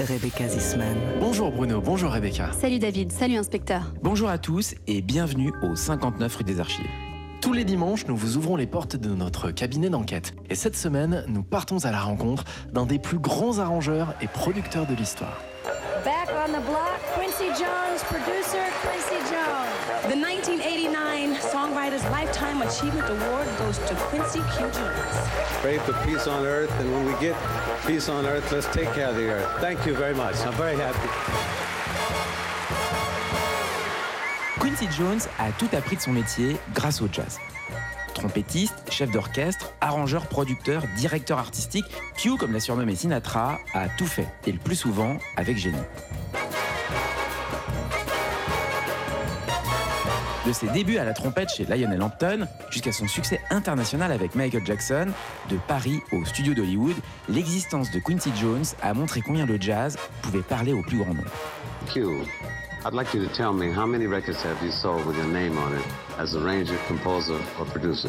Rebecca Zisman. Bonjour Bruno, bonjour Rebecca. Salut David, salut inspecteur. Bonjour à tous et bienvenue au 59 rue des Archives. Tous les dimanches, nous vous ouvrons les portes de notre cabinet d'enquête. Et cette semaine, nous partons à la rencontre d'un des plus grands arrangeurs et producteurs de l'histoire. Back on the block, Quincy Jones, producer Quincy Jones. The 1989 Songwriters Lifetime Achievement Award goes to Quincy Q. Jones. Pray for peace on earth, and when we get peace on earth, let's take care of the earth. Thank you very much. I'm very happy. Quincy Jones a tout appris de son métier grâce au jazz. Trompettiste, chef d'orchestre, arrangeur, producteur, directeur artistique, Q, comme l'a surnommé Sinatra, a tout fait, et le plus souvent avec génie. De ses débuts à la trompette chez Lionel Hampton jusqu'à son succès international avec Michael Jackson, de Paris au studio d'Hollywood, l'existence de Quincy Jones a montré combien le jazz pouvait parler au plus grand nombre. Q, I'd like you to tell me how many records have you sold with your name on it as arranger, composer, or producer?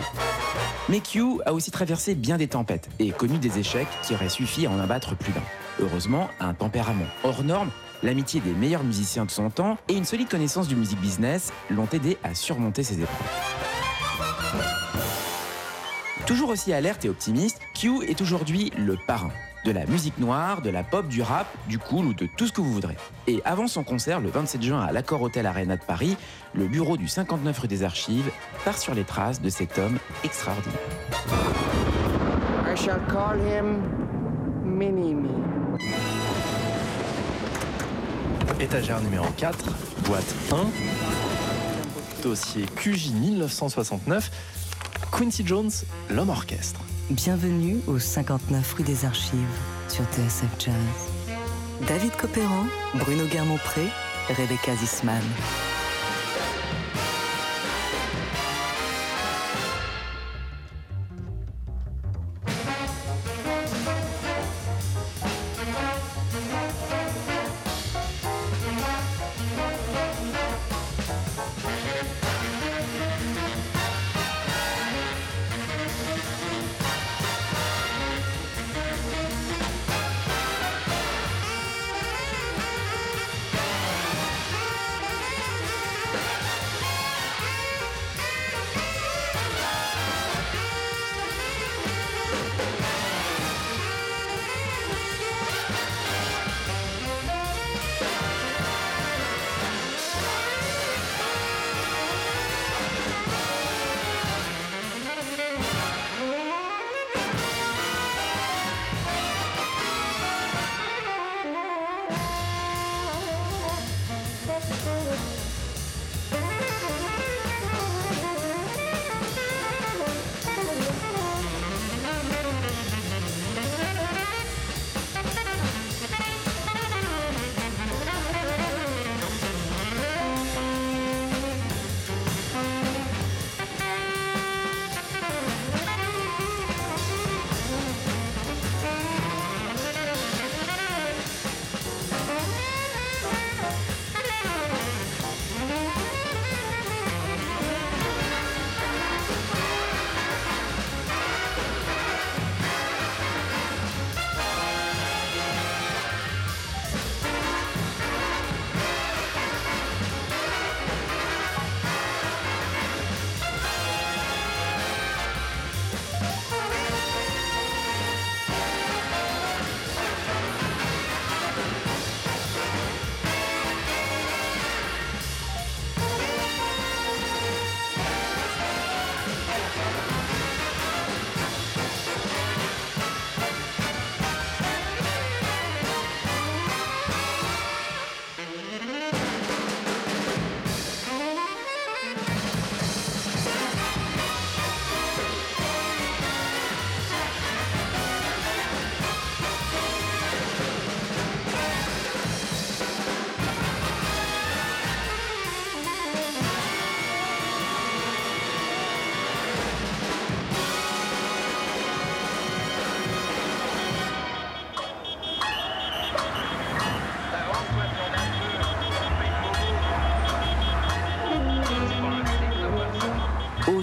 Q a aussi traversé bien des tempêtes et connu des échecs qui auraient suffi à en abattre plus d'un. Heureusement, un tempérament hors norme, l'amitié des meilleurs musiciens de son temps et une solide connaissance du music business l'ont aidé à surmonter ces épreuves. Toujours aussi alerte et optimiste, Q est aujourd'hui le parrain de la musique noire, de la pop, du rap, du cool ou de tout ce que vous voudrez. Et avant son concert le 27 juin à l'Accor Hotel Arena de Paris, le bureau du 59 rue des Archives part sur les traces de cet homme extraordinaire. I shall call him. Étagère numéro 4, boîte 1, dossier QJ 1969, Quincy Jones, l'homme orchestre. Bienvenue au 59 rue des Archives sur TSF Jazz. David Copéran, Bruno Guermont-Pré, Rebecca Zisman.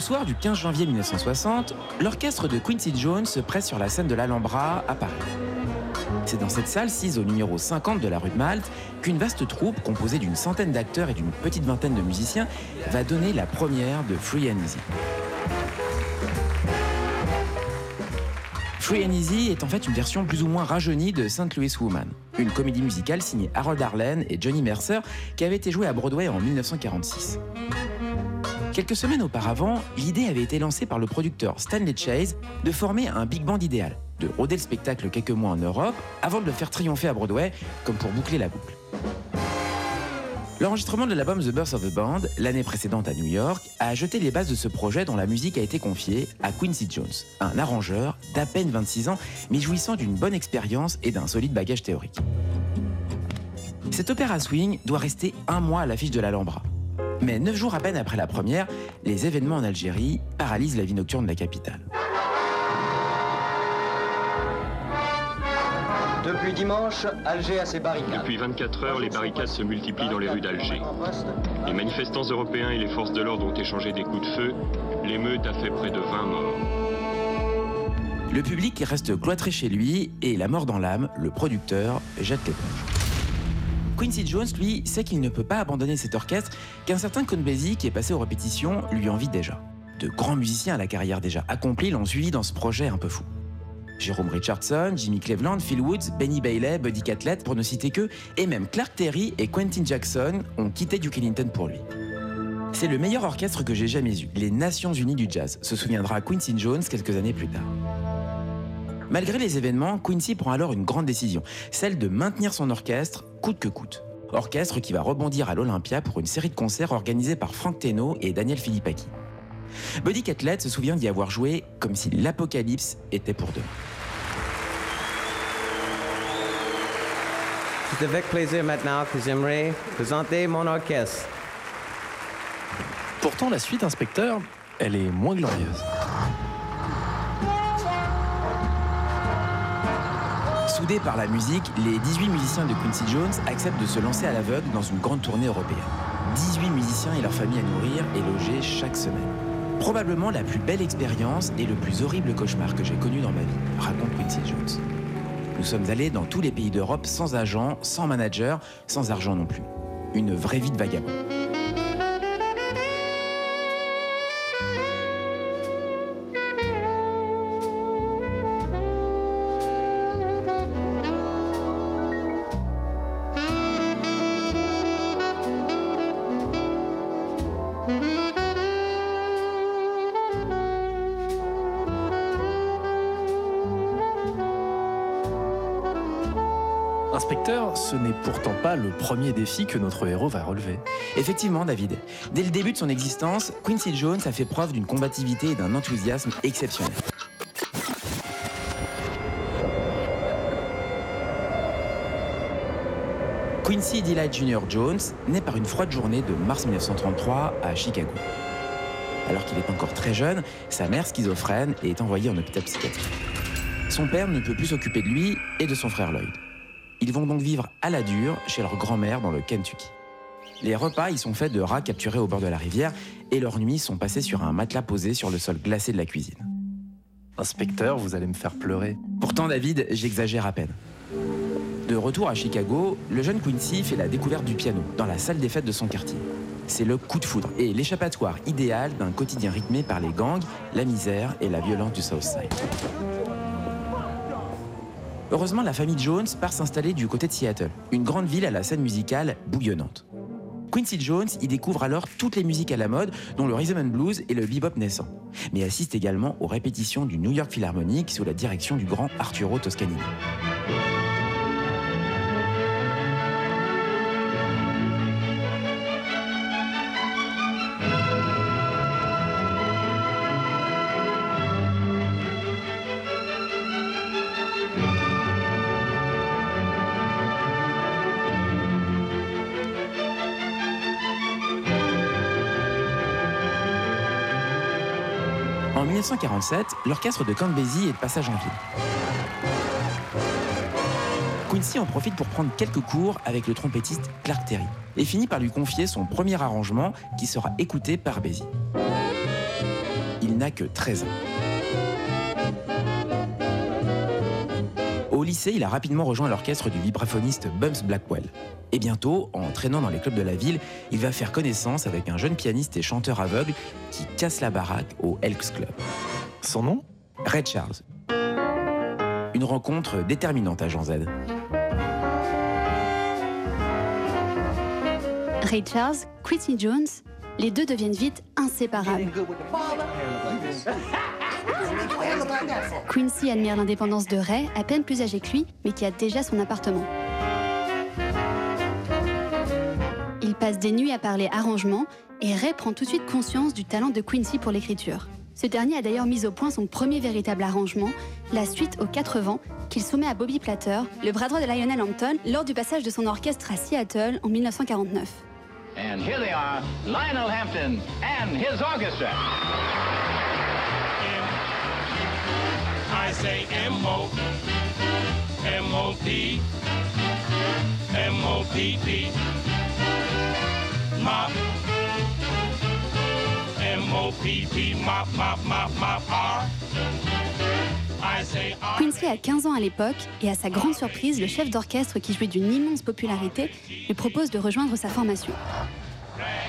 Soir du 15 janvier 1960, l'orchestre de Quincy Jones se presse sur la scène de l'Alhambra à Paris. C'est dans cette salle, sise au numéro 50 de la rue de Malte, qu'une vaste troupe composée d'une centaine d'acteurs et d'une petite vingtaine de musiciens va donner la première de Free and Easy. Free and Easy est en fait une version plus ou moins rajeunie de St. Louis Woman, une comédie musicale signée Harold Arlen et Johnny Mercer qui avait été jouée à Broadway en 1946. Quelques semaines auparavant, l'idée avait été lancée par le producteur Stanley Chase de former un big band idéal, de rôder le spectacle quelques mois en Europe avant de le faire triompher à Broadway, comme pour boucler la boucle. L'enregistrement de l'album The Birth of the Band, l'année précédente à New York, a jeté les bases de ce projet dont la musique a été confiée à Quincy Jones, un arrangeur d'à peine 26 ans, mais jouissant d'une bonne expérience et d'un solide bagage théorique. Cet opéra swing doit rester un mois à l'affiche de l'Alhambra. Mais neuf jours à peine après la première, les événements en Algérie paralysent la vie nocturne de la capitale. Depuis dimanche, Alger a ses barricades. Depuis 24 heures, les barricades se multiplient dans les rues d'Alger. Les manifestants européens et les forces de l'ordre ont échangé des coups de feu. L'émeute a fait près de 20 morts. Le public reste cloîtré chez lui et la mort dans l'âme, le producteur jette l'éponge. Quincy Jones, lui, sait qu'il ne peut pas abandonner cet orchestre qu'un certain Count Basie, qui est passé aux répétitions, lui envie déjà. De grands musiciens à la carrière déjà accomplie l'ont suivi dans ce projet un peu fou. Jérôme Richardson, Jimmy Cleveland, Phil Woods, Benny Bailey, Buddy Catlett, pour ne citer que, et même Clark Terry et Quentin Jackson ont quitté Duke Ellington pour lui. C'est le meilleur orchestre que j'ai jamais eu, les Nations Unies du Jazz, se souviendra Quincy Jones quelques années plus tard. Malgré les événements, Quincy prend alors une grande décision, celle de maintenir son orchestre coûte que coûte. Orchestre qui va rebondir à l'Olympia pour une série de concerts organisés par Frank Teno et Daniel Philippaki. Buddy Catlett se souvient d'y avoir joué comme si l'apocalypse était pour demain. C'est avec plaisir maintenant que j'aimerais présenter mon orchestre. Pourtant, la suite, inspecteur, elle est moins glorieuse. Soudés par la musique, les 18 musiciens de Quincy Jones acceptent de se lancer à l'aveugle dans une grande tournée européenne. 18 musiciens et leurs familles à nourrir et loger chaque semaine. Probablement la plus belle expérience et le plus horrible cauchemar que j'ai connu dans ma vie, raconte Quincy Jones. Nous sommes allés dans tous les pays d'Europe sans agent, sans manager, sans argent non plus. Une vraie vie de vagabond. Pourtant pas le premier défi que notre héros va relever. Effectivement, David. Dès le début de son existence, Quincy Jones a fait preuve d'une combativité et d'un enthousiasme exceptionnels. Quincy Delight Jr. Jones naît par une froide journée de mars 1933 à Chicago. Alors qu'il est encore très jeune, sa mère schizophrène est envoyée en hôpital psychiatrique. Son père ne peut plus s'occuper de lui et de son frère Lloyd. Ils vont donc vivre à la dure chez leur grand-mère dans le Kentucky. Les repas y sont faits de rats capturés au bord de la rivière et leurs nuits sont passées sur un matelas posé sur le sol glacé de la cuisine. Inspecteur, vous allez me faire pleurer. Pourtant, David, j'exagère à peine. De retour à Chicago, le jeune Quincy fait la découverte du piano dans la salle des fêtes de son quartier. C'est le coup de foudre et l'échappatoire idéal d'un quotidien rythmé par les gangs, la misère et la violence du Southside. Heureusement, la famille Jones part s'installer du côté de Seattle, une grande ville à la scène musicale bouillonnante. Quincy Jones y découvre alors toutes les musiques à la mode, dont le rhythm and blues et le bebop naissant, mais assiste également aux répétitions du New York Philharmonic sous la direction du grand Arturo Toscanini. 1947, l'orchestre de Basie est de passage en ville. Quincy en profite pour prendre quelques cours avec le trompettiste Clark Terry et finit par lui confier son premier arrangement qui sera écouté par Basie. n'a que 13 ans. Lycée, il a rapidement rejoint l'orchestre du vibraphoniste Bumps Blackwell. Et bientôt, en traînant dans les clubs de la ville, il va faire connaissance avec un jeune pianiste et chanteur aveugle qui casse la baraque au Elks Club. Son nom? Red Charles. Une rencontre déterminante à Jean Z. Ray Charles, Quincy Jones, les deux deviennent vite inséparables. Quincy admire l'indépendance de Ray, à peine plus âgé que lui, mais qui a déjà son appartement. Il passe des nuits à parler arrangement et Ray prend tout de suite conscience du talent de Quincy pour l'écriture. Ce dernier a d'ailleurs mis au point son premier véritable arrangement, la suite aux quatre vents, qu'il soumet à Bobby Platter, le bras droit de Lionel Hampton, lors du passage de son orchestre à Seattle en 1949. And here they are, Lionel Hampton and his orchestra. I say M-O, M-O-P, M-O-P-P, mop, M-O-P-P, mop, mop, mop, mop, R. Quincy a 15 ans à l'époque et à sa grande surprise, le chef d'orchestre qui jouit d'une immense popularité lui propose de rejoindre sa formation.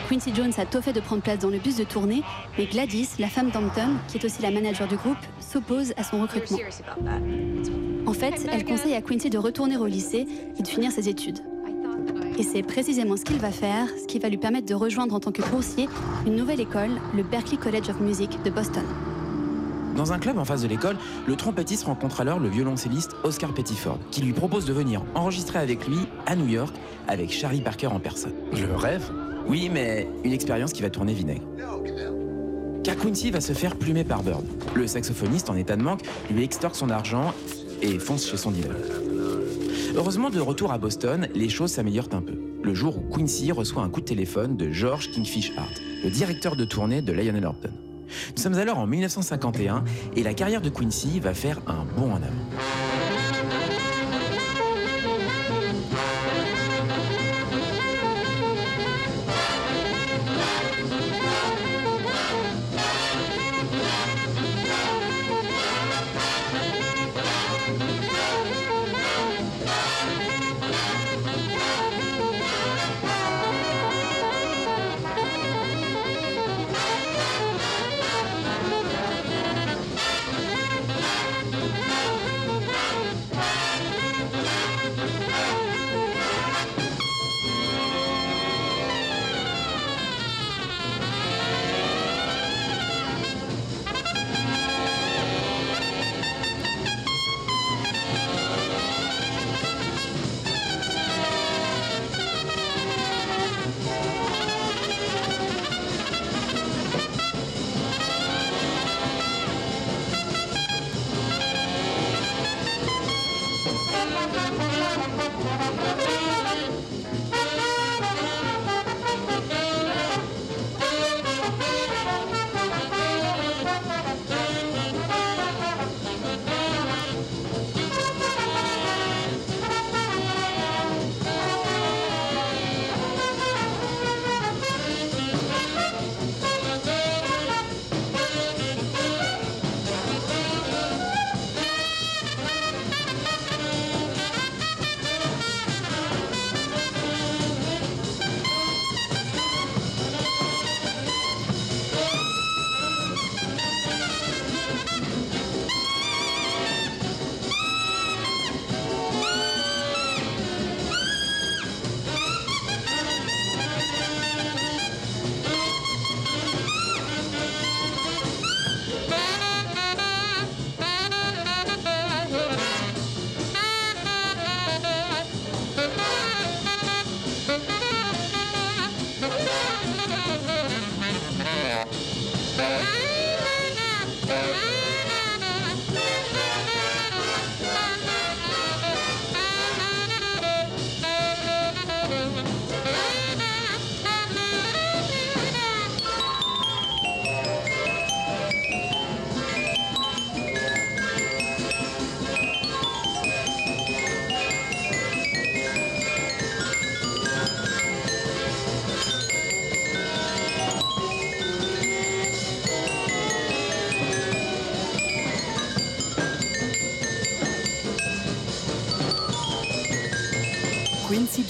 Quincy Jones a tôt fait de prendre place dans le bus de tournée, mais Gladys, la femme d'Hampton, qui est aussi la manager du groupe, s'oppose à son recrutement. En fait, elle conseille à Quincy de retourner au lycée et de finir ses études. Et c'est précisément ce qu'il va faire, ce qui va lui permettre de rejoindre en tant que boursier une nouvelle école, le Berklee College of Music de Boston. Dans un club en face de l'école, le trompettiste rencontre alors le violoncelliste Oscar Pettiford, qui lui propose de venir enregistrer avec lui à New York avec Charlie Parker en personne. Le rêve? Oui, mais une expérience qui va tourner vinaigre. Car Quincy va se faire plumer par Bird. Le saxophoniste en état de manque lui extorque son argent et fonce chez son dealer. Heureusement, de retour à Boston, les choses s'améliorent un peu. Le jour où Quincy reçoit un coup de téléphone de George Kingfish Hart, le directeur de tournée de Lionel Hampton. Nous sommes alors en 1951 et la carrière de Quincy va faire un bond en avant.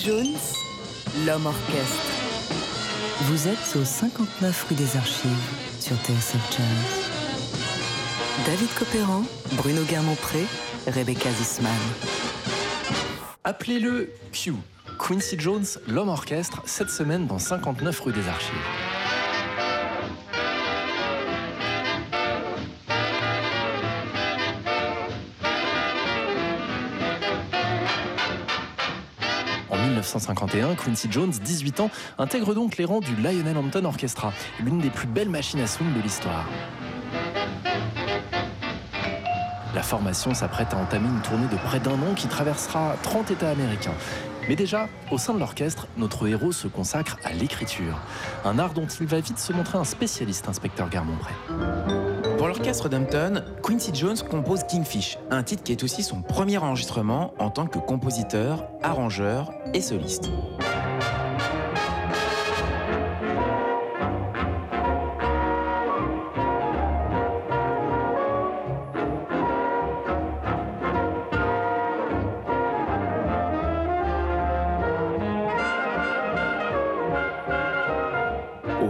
Jones, l'homme orchestre. Vous êtes au 59 rue des Archives sur TSF Jazz. David Copéran, Bruno Guermont-Pré, Rebecca Zisman. Appelez-le Q. Quincy Jones, l'homme orchestre, cette semaine dans 59 rue des Archives. 1951, Quincy Jones, 18 ans, intègre donc les rangs du Lionel Hampton Orchestra, l'une des plus belles machines à swing de l'histoire. La formation s'apprête à entamer une tournée de près d'un an qui traversera 30 États américains. Mais déjà, au sein de l'orchestre, notre héros se consacre à l'écriture, un art dont il va vite se montrer un spécialiste, inspecteur Garmont-Pré. Pour l'orchestre d'Hampton, Quincy Jones compose Kingfish, un titre qui est aussi son premier enregistrement en tant que compositeur, arrangeur et soliste.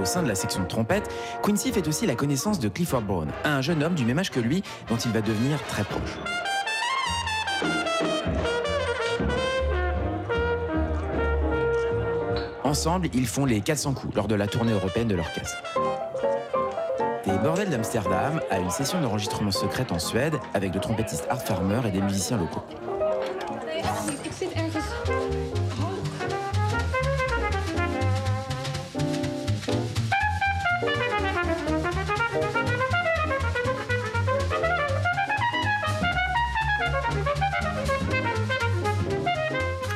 Sein de la section de trompette, Quincy fait aussi la connaissance de Clifford Brown, un jeune homme du même âge que lui dont il va devenir très proche. Ensemble, ils font les 400 coups lors de la tournée européenne de l'orchestre. Des bordels d'Amsterdam à une session d'enregistrement secrète en Suède avec le trompettiste Art Farmer et des musiciens locaux.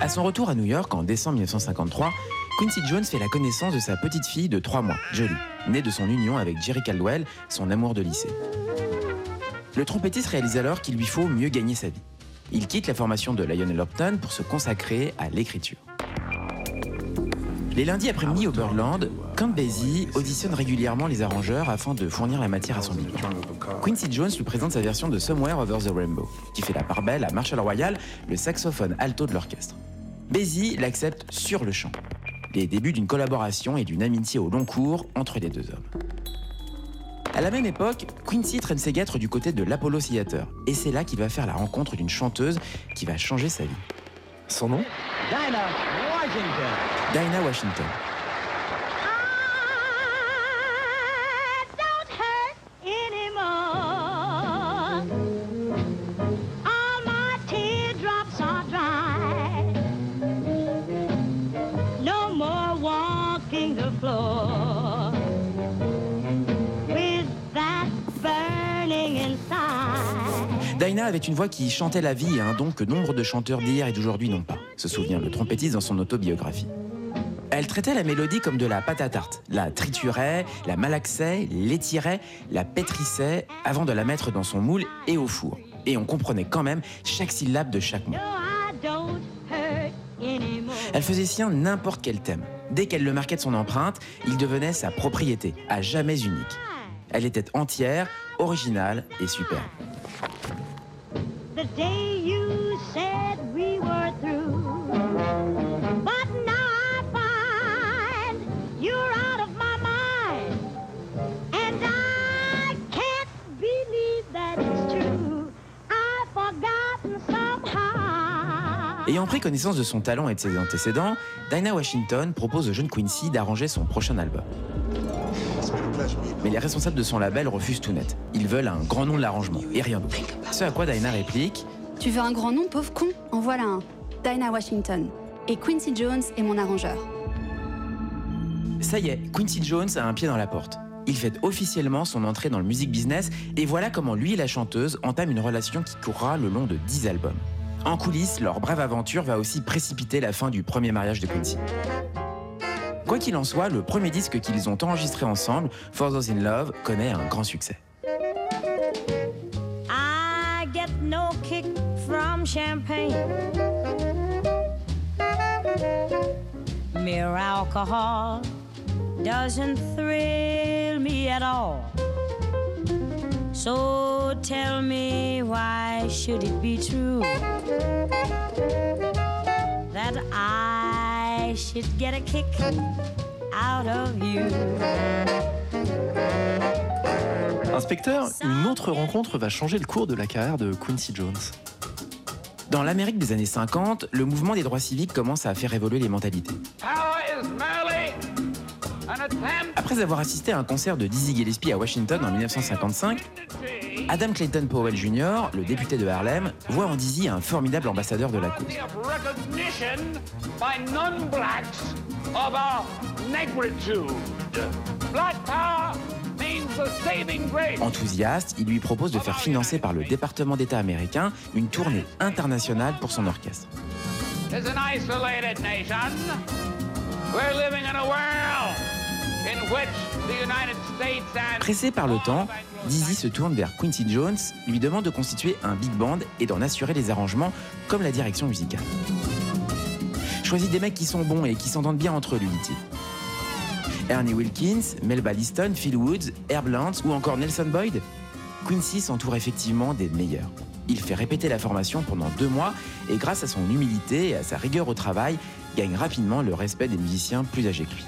À son retour à New York en décembre 1953, Quincy Jones fait la connaissance de sa petite fille de 3 mois, Jolie, née de son union avec Jerry Caldwell, son amour de lycée. Le trompettiste réalise alors qu'il lui faut mieux gagner sa vie. Il quitte la formation de Lionel Hampton pour se consacrer à l'écriture. Les lundis après-midi au Birdland, Count Basie auditionne régulièrement les arrangeurs afin de fournir la matière à son livre. Quincy Jones lui présente sa version de Somewhere Over the Rainbow, qui fait la part belle à Marshall Royal, le saxophone alto de l'orchestre. Basie l'accepte sur le champ. Les débuts d'une collaboration et d'une amitié au long cours entre les deux hommes. À la même époque, Quincy traîne ses guêtres du côté de l'Apollo Theater, et c'est là qu'il va faire la rencontre d'une chanteuse qui va changer sa vie. Son nom? Dinah Washington. Dinah Washington. Avait une voix qui chantait la vie et un don que nombre de chanteurs d'hier et d'aujourd'hui n'ont pas, se souvient le trompettiste dans son autobiographie. Elle traitait la mélodie comme de la pâte à tarte, la triturait, la malaxait, l'étirait, la pétrissait avant de la mettre dans son moule et au four. Et on comprenait quand même chaque syllabe de chaque mot. Elle faisait sien n'importe quel thème. Dès qu'elle le marquait de son empreinte, il devenait sa propriété, à jamais unique. Elle était entière, originale et superbe. The day you said we were through. But now I find you're out of my mind. And I can't believe that it's true. I've forgotten somehow. Ayant pris connaissance de son talent et de ses antécédents, Dinah Washington propose au jeune Quincy d'arranger son prochain album. Mais les responsables de son label refusent tout net. Ils veulent un grand nom de l'arrangement et rien d'autre. Ce à quoi Dinah réplique Tu veux un grand nom, pauvre con? En voilà un. Dinah Washington. Et Quincy Jones est mon arrangeur. Ça y est, Quincy Jones a un pied dans la porte. Il fait officiellement son entrée dans le music business et voilà comment lui et la chanteuse entament une relation qui courra le long de 10 albums. En coulisses, leur brève aventure va aussi précipiter la fin du premier mariage de Quincy. Quoi qu'il en soit, le premier disque qu'ils ont enregistré ensemble, For Those in Love, connaît un grand succès. Champagne. Mere alcohol doesn't thrill me at all. So tell me why should it be true that that I should get a kick out of you? Inspecteur, une autre rencontre va changer le cours de la carrière de Quincy Jones. Dans l'Amérique des années 50, le mouvement des droits civiques commence à faire évoluer les mentalités. Après avoir assisté à un concert de Dizzy Gillespie à Washington en 1955, Adam Clayton Powell Jr., le député de Harlem, voit en Dizzy un formidable ambassadeur de la cause. Enthousiaste, il lui propose de faire financer par le département d'État américain une tournée internationale pour son orchestre. Pressé par le temps, Dizzy se tourne vers Quincy Jones, lui demande de constituer un big band et d'en assurer les arrangements comme la direction musicale. Choisis des mecs qui sont bons et qui s'entendent bien entre eux, lui dit-il. Ernie Wilkins, Melba Liston, Phil Woods, Herb Lance ou encore Nelson Boyd Quincy s'entoure effectivement des meilleurs. Il fait répéter la formation pendant deux mois et grâce à son humilité et à sa rigueur au travail, gagne rapidement le respect des musiciens plus âgés que lui.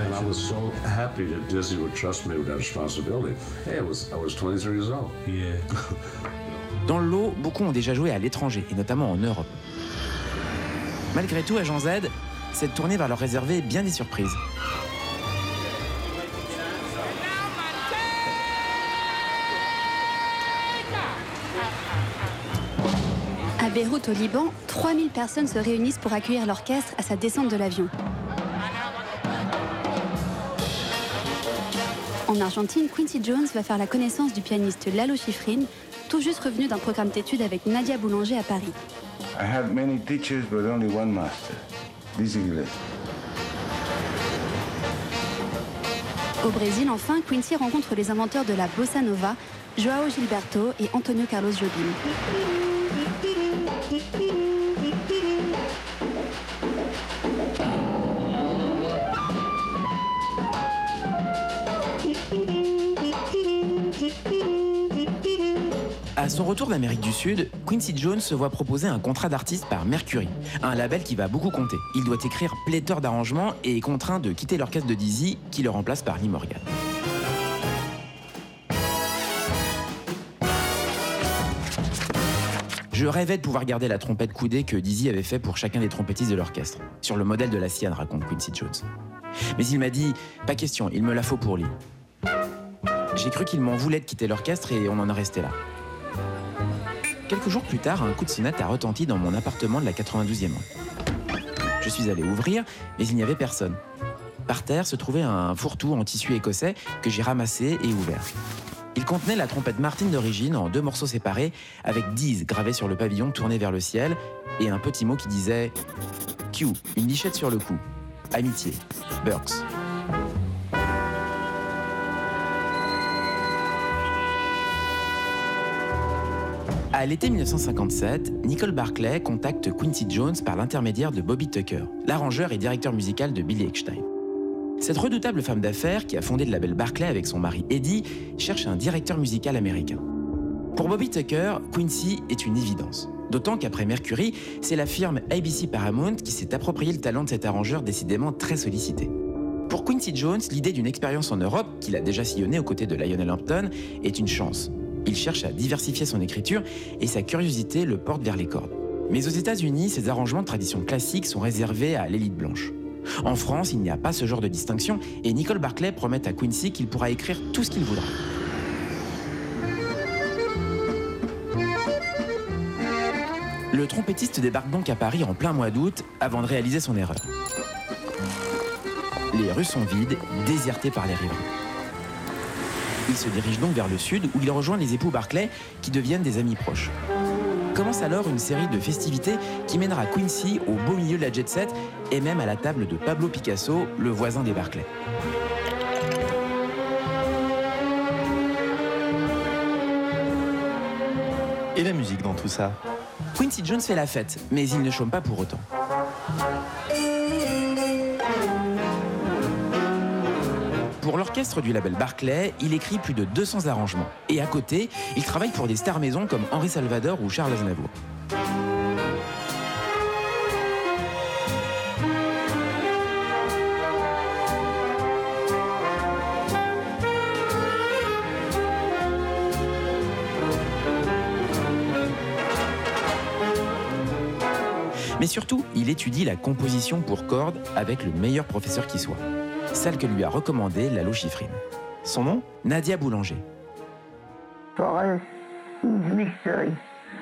And I was so happy that Dizzy would trust me with that responsibility. Hey, I was, I was 23 years old. Yeah. Dans le lot, beaucoup ont déjà joué à l'étranger, et notamment en Europe. Malgré tout, à Jean Z, cette tournée va leur réserver bien des surprises. À Beyrouth, au Liban, 3000 personnes se réunissent pour accueillir l'orchestre à sa descente de l'avion. En Argentine, Quincy Jones va faire la connaissance du pianiste Lalo Schifrin, tout juste revenu d'un programme d'études avec Nadia Boulanger à Paris. I had many teachers, but only one master, Au Brésil, enfin, Quincy rencontre les inventeurs de la bossa nova, Joao Gilberto et Antonio Carlos Jobim. À son retour d'Amérique du Sud, Quincy Jones se voit proposer un contrat d'artiste par Mercury, un label qui va beaucoup compter. Il doit écrire pléthore d'arrangements et est contraint de quitter l'orchestre de Dizzy qui le remplace par Lee Morgan. Je rêvais de pouvoir garder la trompette coudée que Dizzy avait fait pour chacun des trompettistes de l'orchestre, sur le modèle de la sienne, raconte Quincy Jones. Mais il m'a dit, pas question, il me la faut pour Lee. J'ai cru qu'il m'en voulait de quitter l'orchestre et on en est resté là. Quelques jours plus tard, un coup de sonnette a retenti dans mon appartement de la 92e rue. Je suis allé ouvrir, mais il n'y avait personne. Par terre se trouvait un fourre-tout en tissu écossais que j'ai ramassé et ouvert. Il contenait la trompette Martin d'origine en deux morceaux séparés, avec 10 gravés sur le pavillon tourné vers le ciel, et un petit mot qui disait Q, une lichette sur le cou. Amitié. Burks. À l'été 1957, Nicole Barclay contacte Quincy Jones par l'intermédiaire de Bobby Tucker, l'arrangeur et directeur musical de Billy Eckstein. Cette redoutable femme d'affaires, qui a fondé le label Barclay avec son mari Eddie, cherche un directeur musical américain. Pour Bobby Tucker, Quincy est une évidence. D'autant qu'après Mercury, c'est la firme ABC Paramount qui s'est approprié le talent de cet arrangeur décidément très sollicité. Pour Quincy Jones, l'idée d'une expérience en Europe, qu'il a déjà sillonnée aux côtés de Lionel Hampton, est une chance. Il cherche à diversifier son écriture et sa curiosité le porte vers les cordes. Mais aux États-Unis, ces arrangements de tradition classique sont réservés à l'élite blanche. En France, il n'y a pas ce genre de distinction et Nicole Barclay promet à Quincy qu'il pourra écrire tout ce qu'il voudra. Le trompettiste débarque donc à Paris en plein mois d'août avant de réaliser son erreur. Les rues sont vides, désertées par les riverains. Il se dirige donc vers le sud où il rejoint les époux Barclay qui deviennent des amis proches. Commence alors une série de festivités qui mènera Quincy au beau milieu de la jet set et même à la table de Pablo Picasso, le voisin des Barclay. Et la musique dans tout ça? Quincy Jones fait la fête, mais il ne chôme pas pour autant. l'orchestre du label Barclay, il écrit plus de 200 arrangements. Et à côté, il travaille pour des stars maisons comme Henri Salvador ou Charles Aznavour. Mais surtout, il étudie la composition pour cordes avec le meilleur professeur qui soit celle que lui a recommandée Lalo Schifrin. Son nom Nadia Boulanger. Forrest is mystery.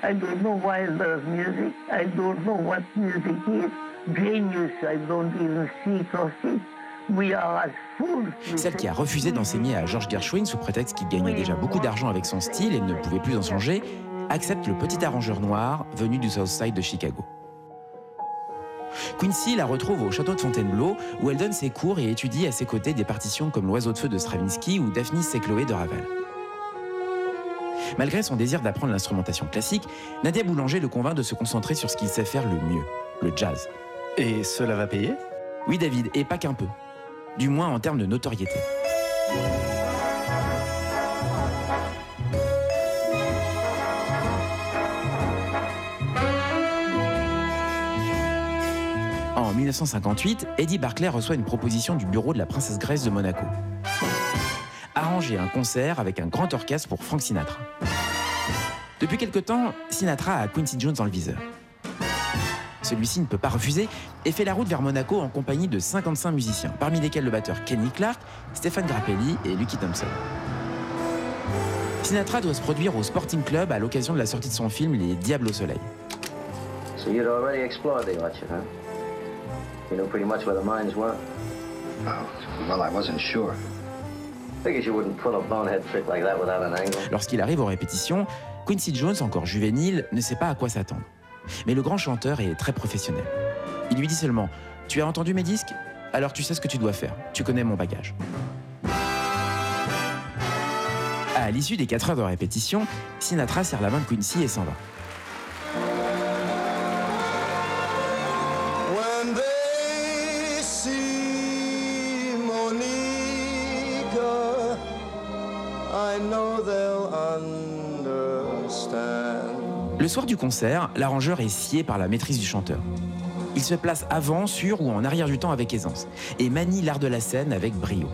I don't know why I love music. I don't know what music is. Genius, I don't even see or see. We are as fools. Celle qui a refusé d'enseigner à George Gershwin sous prétexte qu'il gagnait déjà beaucoup d'argent avec son style et ne pouvait plus en changer, accepte le petit arrangeur noir venu du South Side de Chicago. Quincy la retrouve au château de Fontainebleau où elle donne ses cours et étudie à ses côtés des partitions comme L'Oiseau de Feu de Stravinsky ou Daphnis et Chloé de Ravel. Malgré son désir d'apprendre l'instrumentation classique, Nadia Boulanger le convainc de se concentrer sur ce qu'il sait faire le mieux, le jazz. Et cela va payer? Oui David, et pas qu'un peu. Du moins en termes de notoriété. 1958, Eddie Barclay reçoit une proposition du bureau de la princesse Grèce de Monaco. Arranger un concert avec un grand orchestre pour Frank Sinatra. Depuis quelque temps, Sinatra a Quincy Jones dans le viseur. Celui-ci ne peut pas refuser et fait la route vers Monaco en compagnie de 55 musiciens, parmi lesquels le batteur Kenny Clark, Stéphane Grappelli et Lucky Thompson. Sinatra doit se produire au Sporting Club à l'occasion de la sortie de son film Les Diables au Soleil. So you'd already explored huh? You knew pretty much where the mines were? Oh, well, I wasn't sure. Figures you wouldn't pull a bonehead trick like that without an angle. Lorsqu'il arrive aux répétitions, Quincy Jones, encore juvénile, ne sait pas à quoi s'attendre. Mais le grand chanteur est très professionnel. Il lui dit seulement Tu as entendu mes disques? Alors tu sais ce que tu dois faire. Tu connais mon bagage. À l'issue des 4 heures de répétition, Sinatra serre la main de Quincy et s'en va. Le soir du concert, l'arrangeur est scié par la maîtrise du chanteur. Il se place avant, sur ou en arrière du temps avec aisance et manie l'art de la scène avec brio.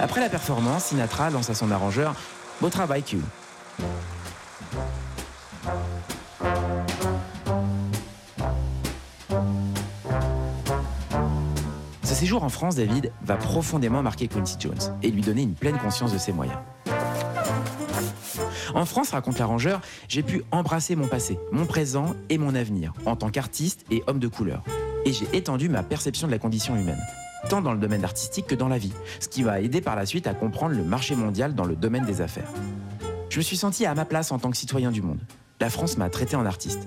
Après la performance, Sinatra lance à son arrangeur Beau travail, Q. en France, David, va profondément marquer Quincy Jones et lui donner une pleine conscience de ses moyens. En France, raconte l'arrangeur, j'ai pu embrasser mon passé, mon présent et mon avenir en tant qu'artiste et homme de couleur. Et j'ai étendu ma perception de la condition humaine, tant dans le domaine artistique que dans la vie, ce qui m'a aidé par la suite à comprendre le marché mondial dans le domaine des affaires. Je me suis senti à ma place en tant que citoyen du monde. La France m'a traité en artiste.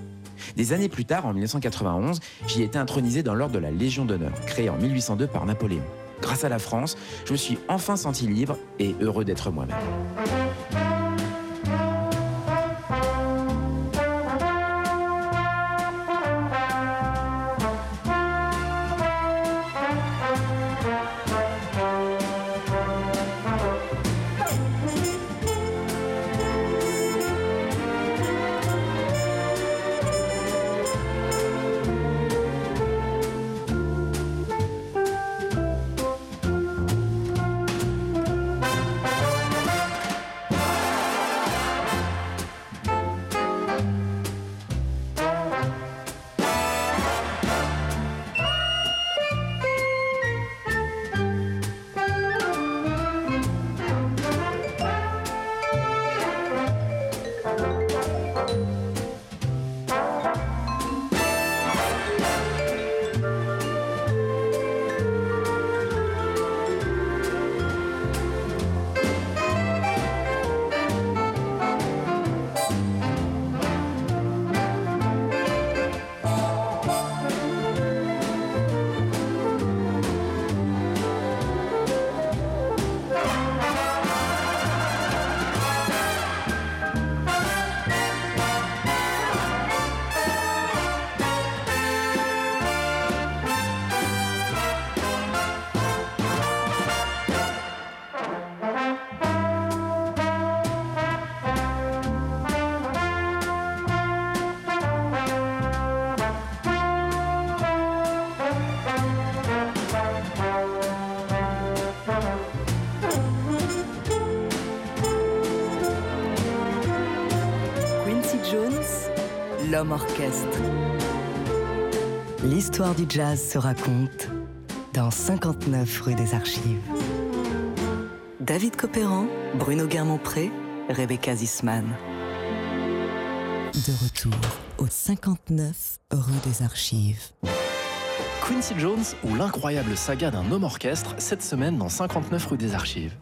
Des années plus tard, en 1991, j'y ai été intronisé dans l'ordre de la Légion d'honneur, créée en 1802 par Napoléon. Grâce à la France, je me suis enfin senti libre et heureux d'être moi-même. L'homme orchestre. L'histoire du jazz se raconte dans 59 rue des Archives. David Copéran, Bruno Guermont-Pré, Rebecca Zisman. De retour au 59 rue des Archives. Quincy Jones ou l'incroyable saga d'un homme orchestre cette semaine dans 59 rue des Archives.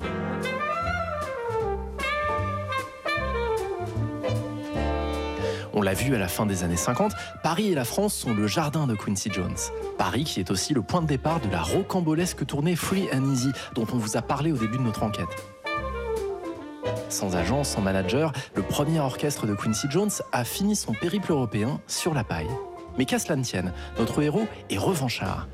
Vu à la fin des années 50, Paris et la France sont le jardin de Quincy Jones. Paris qui est aussi le point de départ de la rocambolesque tournée Free and Easy dont on vous a parlé au début de notre enquête. Sans agent, sans manager, le premier orchestre de Quincy Jones a fini son périple européen sur la paille. Mais qu'à cela ne tienne, notre héros est revanchard.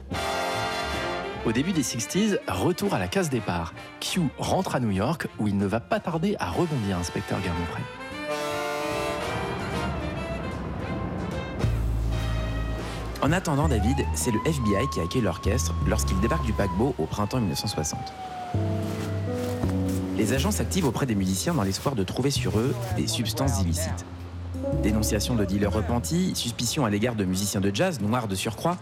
Au début des 60s, retour à la case départ. Q rentre à New York où il ne va pas tarder à rebondir, inspecteur Guermont-Pré. En attendant, David, c'est le FBI qui accueille l'orchestre lorsqu'il débarque du paquebot au printemps 1960. Les agents s'activent auprès des musiciens dans l'espoir de trouver sur eux des substances illicites. Dénonciation de dealers repentis, suspicion à l'égard de musiciens de jazz, noirs de surcroît,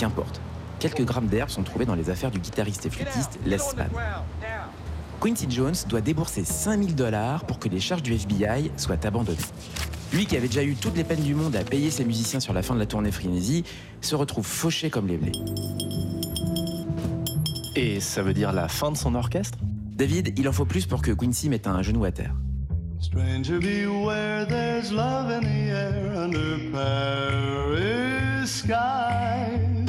qu'importe. Quelques grammes d'herbe sont trouvés dans les affaires du guitariste et flûtiste Les Spann. Quincy Jones doit débourser 5000 dollars pour que les charges du FBI soient abandonnées. Lui qui avait déjà eu toutes les peines du monde à payer ses musiciens sur la fin de la tournée Frénésie, se retrouve fauché comme les blés. Et ça veut dire la fin de son orchestre? David, il en faut plus pour que Quincy mette un genou à terre. Stranger, beware, there's love in the air under Paris skies.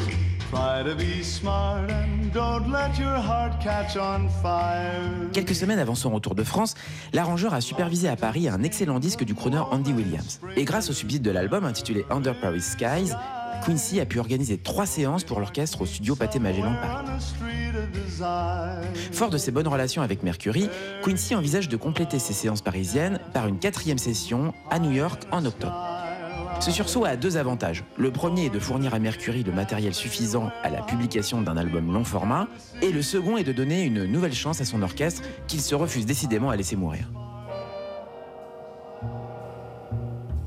Try to be smart and don't let your heart catch on fire. Quelques semaines avant son retour de France, l'arrangeur a supervisé à Paris un excellent disque du crooner Andy Williams. Et grâce au subside de l'album intitulé Under Paris Skies, Quincy a pu organiser trois séances pour l'orchestre au studio Pathé Magellan Paris. Fort de ses bonnes relations avec Mercury, Quincy envisage de compléter ses séances parisiennes par une quatrième session à New York en octobre. Ce sursaut a deux avantages. Le premier est de fournir à Mercury le matériel suffisant à la publication d'un album long format, et le second est de donner une nouvelle chance à son orchestre qu'il se refuse décidément à laisser mourir.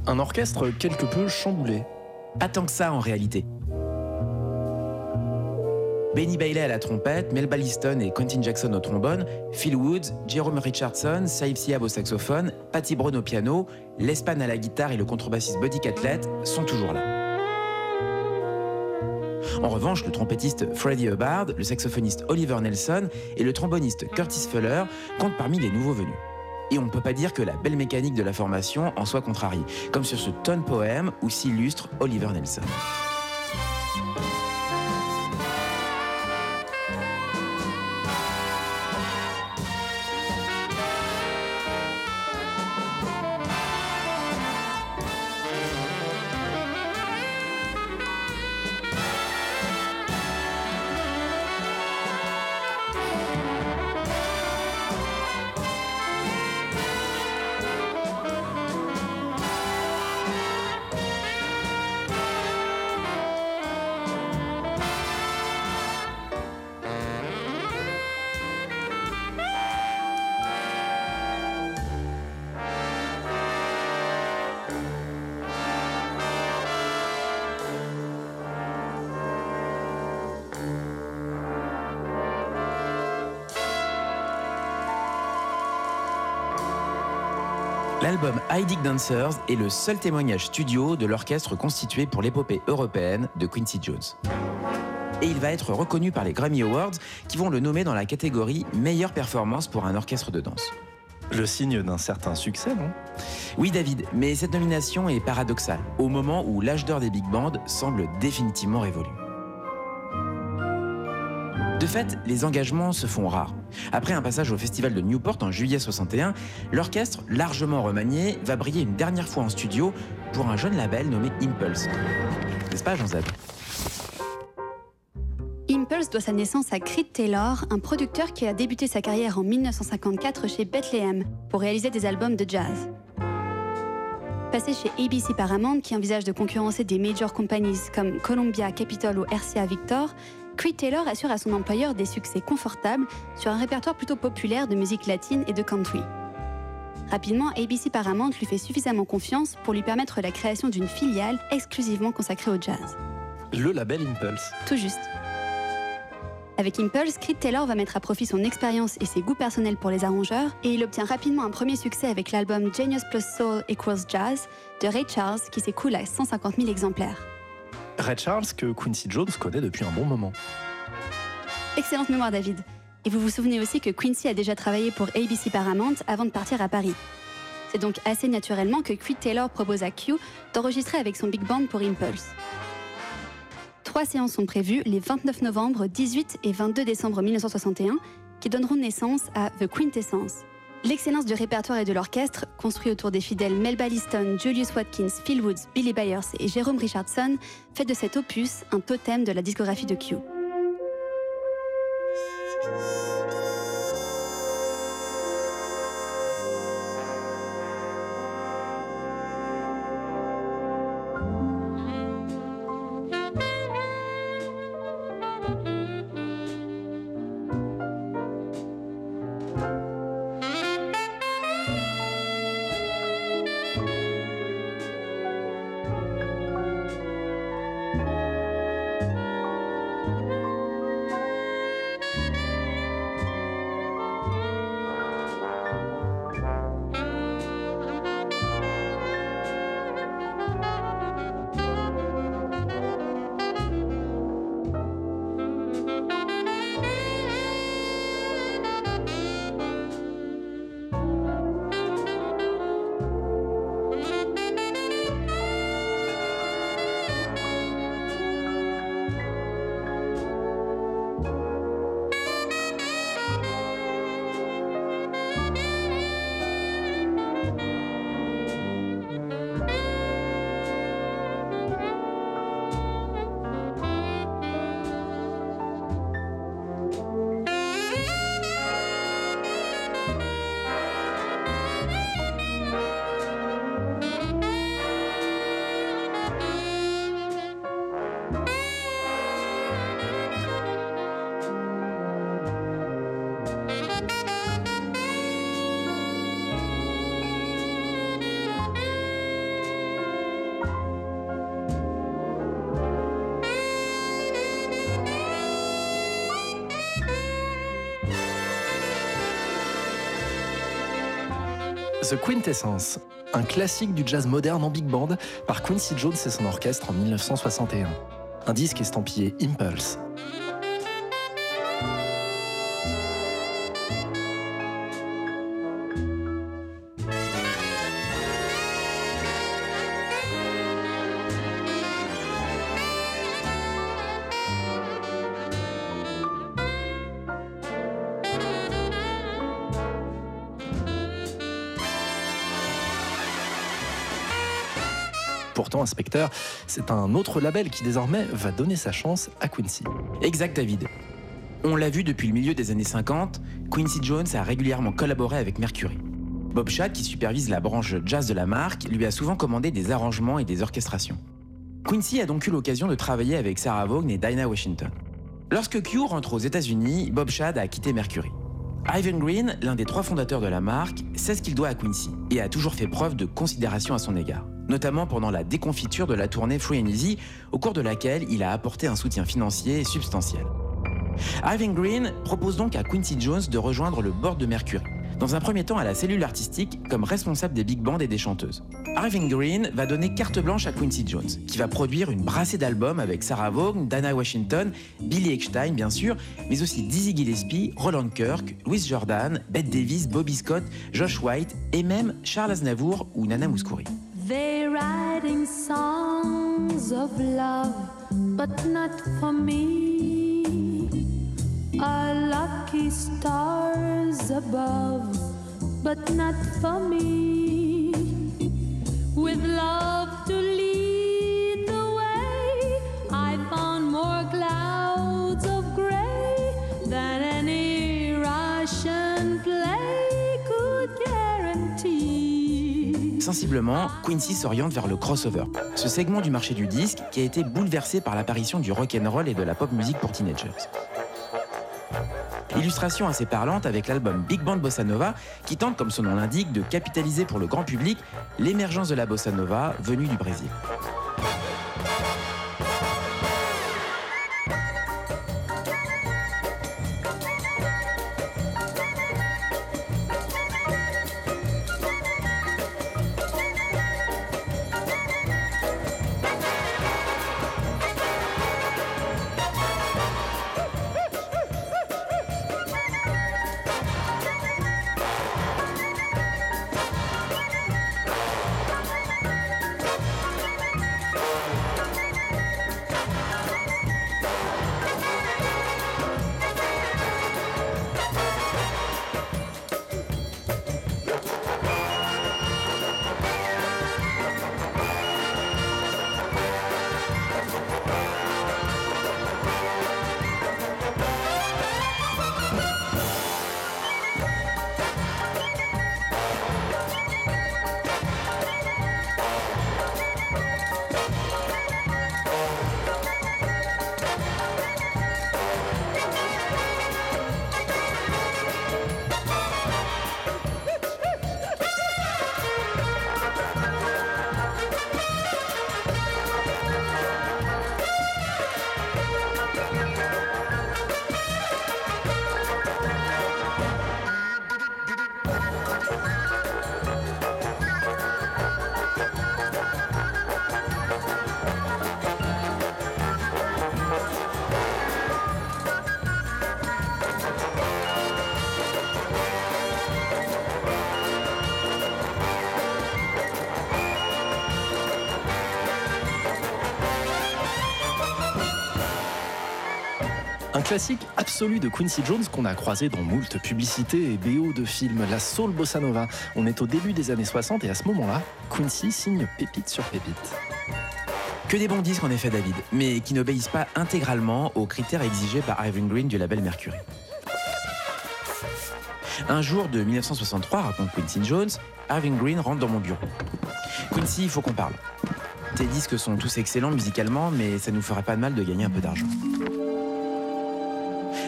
Un orchestre quelque peu chamboulé. Pas tant que ça en réalité. Benny Bailey à la trompette, Mel Balliston et Quentin Jackson au trombone, Phil Woods, Jerome Richardson, Saïf Siab au saxophone, Patty Brown au piano, l'Espan à la guitare et le contrebassiste Buddy Catlett sont toujours là. En revanche, le trompettiste Freddie Hubbard, le saxophoniste Oliver Nelson et le tromboniste Curtis Fuller comptent parmi les nouveaux venus. Et on ne peut pas dire que la belle mécanique de la formation en soit contrariée, comme sur ce tone poème où s'illustre Oliver Nelson. L'album I Dig Dancers est le seul témoignage studio de l'orchestre constitué pour l'épopée européenne de Quincy Jones. Et il va être reconnu par les Grammy Awards qui vont le nommer dans la catégorie meilleure performance pour un orchestre de danse. Le signe d'un certain succès, non? Oui David, mais cette nomination est paradoxale, au moment où l'âge d'or des big bands semble définitivement révolu. De fait, les engagements se font rares. Après un passage au festival de Newport en juillet 61, l'orchestre, largement remanié, va briller une dernière fois en studio pour un jeune label nommé Impulse. N'est-ce pas, Jean Z Impulse doit sa naissance à Creed Taylor, un producteur qui a débuté sa carrière en 1954 chez Bethlehem pour réaliser des albums de jazz. Passé chez ABC Paramount, qui envisage de concurrencer des major companies comme Columbia, Capitol ou RCA Victor, Creed Taylor assure à son employeur des succès confortables sur un répertoire plutôt populaire de musique latine et de country. Rapidement, ABC Paramount lui fait suffisamment confiance pour lui permettre la création d'une filiale exclusivement consacrée au jazz. Le label Impulse. Tout juste. Avec Impulse, Creed Taylor va mettre à profit son expérience et ses goûts personnels pour les arrangeurs, et il obtient rapidement un premier succès avec l'album Genius Plus Soul Equals Jazz de Ray Charles qui s'écoule à 150 000 exemplaires. Ray Charles que Quincy Jones connaît depuis un bon moment. Excellente mémoire, David. Et vous vous souvenez aussi que Quincy a déjà travaillé pour ABC Paramount avant de partir à Paris. C'est donc assez naturellement que Creed Taylor propose à Q d'enregistrer avec son big band pour Impulse. Trois séances sont prévues les 29 novembre, 18 et 22 décembre 1961, qui donneront naissance à The Quintessence. L'excellence du répertoire et de l'orchestre, construit autour des fidèles Mel Balliston, Julius Watkins, Phil Woods, Billy Byers et Jérôme Richardson, fait de cet opus un totem de la discographie de Q. The Quintessence, un classique du jazz moderne en big band par Quincy Jones et son orchestre en 1961. Un disque estampillé Impulse. Inspecteur, c'est un autre label qui désormais va donner sa chance à Quincy. Exact, David. On l'a vu depuis le milieu des années 50, Quincy Jones a régulièrement collaboré avec Mercury. Bob Shadd, qui supervise la branche jazz de la marque, lui a souvent commandé des arrangements et des orchestrations. Quincy a donc eu l'occasion de travailler avec Sarah Vaughan et Dinah Washington. Lorsque Q rentre aux États-Unis, Bob Shadd a quitté Mercury. Ivan Green, l'un des trois fondateurs de la marque, sait ce qu'il doit à Quincy et a toujours fait preuve de considération à son égard, notamment pendant la déconfiture de la tournée Free and Easy, au cours de laquelle il a apporté un soutien financier substantiel. Ivan Green propose donc à Quincy Jones de rejoindre le board de Mercury, dans un premier temps à la cellule artistique comme responsable des big bands et des chanteuses. Irving Green va donner carte blanche à Quincy Jones, qui va produire une brassée d'albums avec Sarah Vaughan, Dana Washington, Billy Eckstein bien sûr, mais aussi Dizzy Gillespie, Roland Kirk, Louis Jordan, Bette Davis, Bobby Scott, Josh White et même Charles Aznavour ou Nana Mouskouri. They're writing songs of love, but not for me. Are lucky stars above, but not for me. With love to lead Sensiblement, Quincy s'oriente vers le crossover, ce segment du marché du disque qui a été bouleversé par l'apparition du rock and roll et de la pop musique pour teenagers. Illustration assez parlante avec l'album Big Band Bossa Nova qui tente, comme son nom l'indique, de capitaliser pour le grand public l'émergence de la bossa nova venue du Brésil. Un classique absolu de Quincy Jones qu'on a croisé dans moult publicités et BO de films, la Soul Bossa Nova. On est au début des années 60 et à ce moment-là, Quincy signe pépite sur pépite. Que des bons disques en effet David, mais qui n'obéissent pas intégralement aux critères exigés par Irving Green du label Mercury. Un jour de 1963, raconte Quincy Jones, Irving Green rentre dans mon bureau. Quincy, il faut qu'on parle. Tes disques sont tous excellents musicalement, mais ça nous ferait pas de mal de gagner un peu d'argent.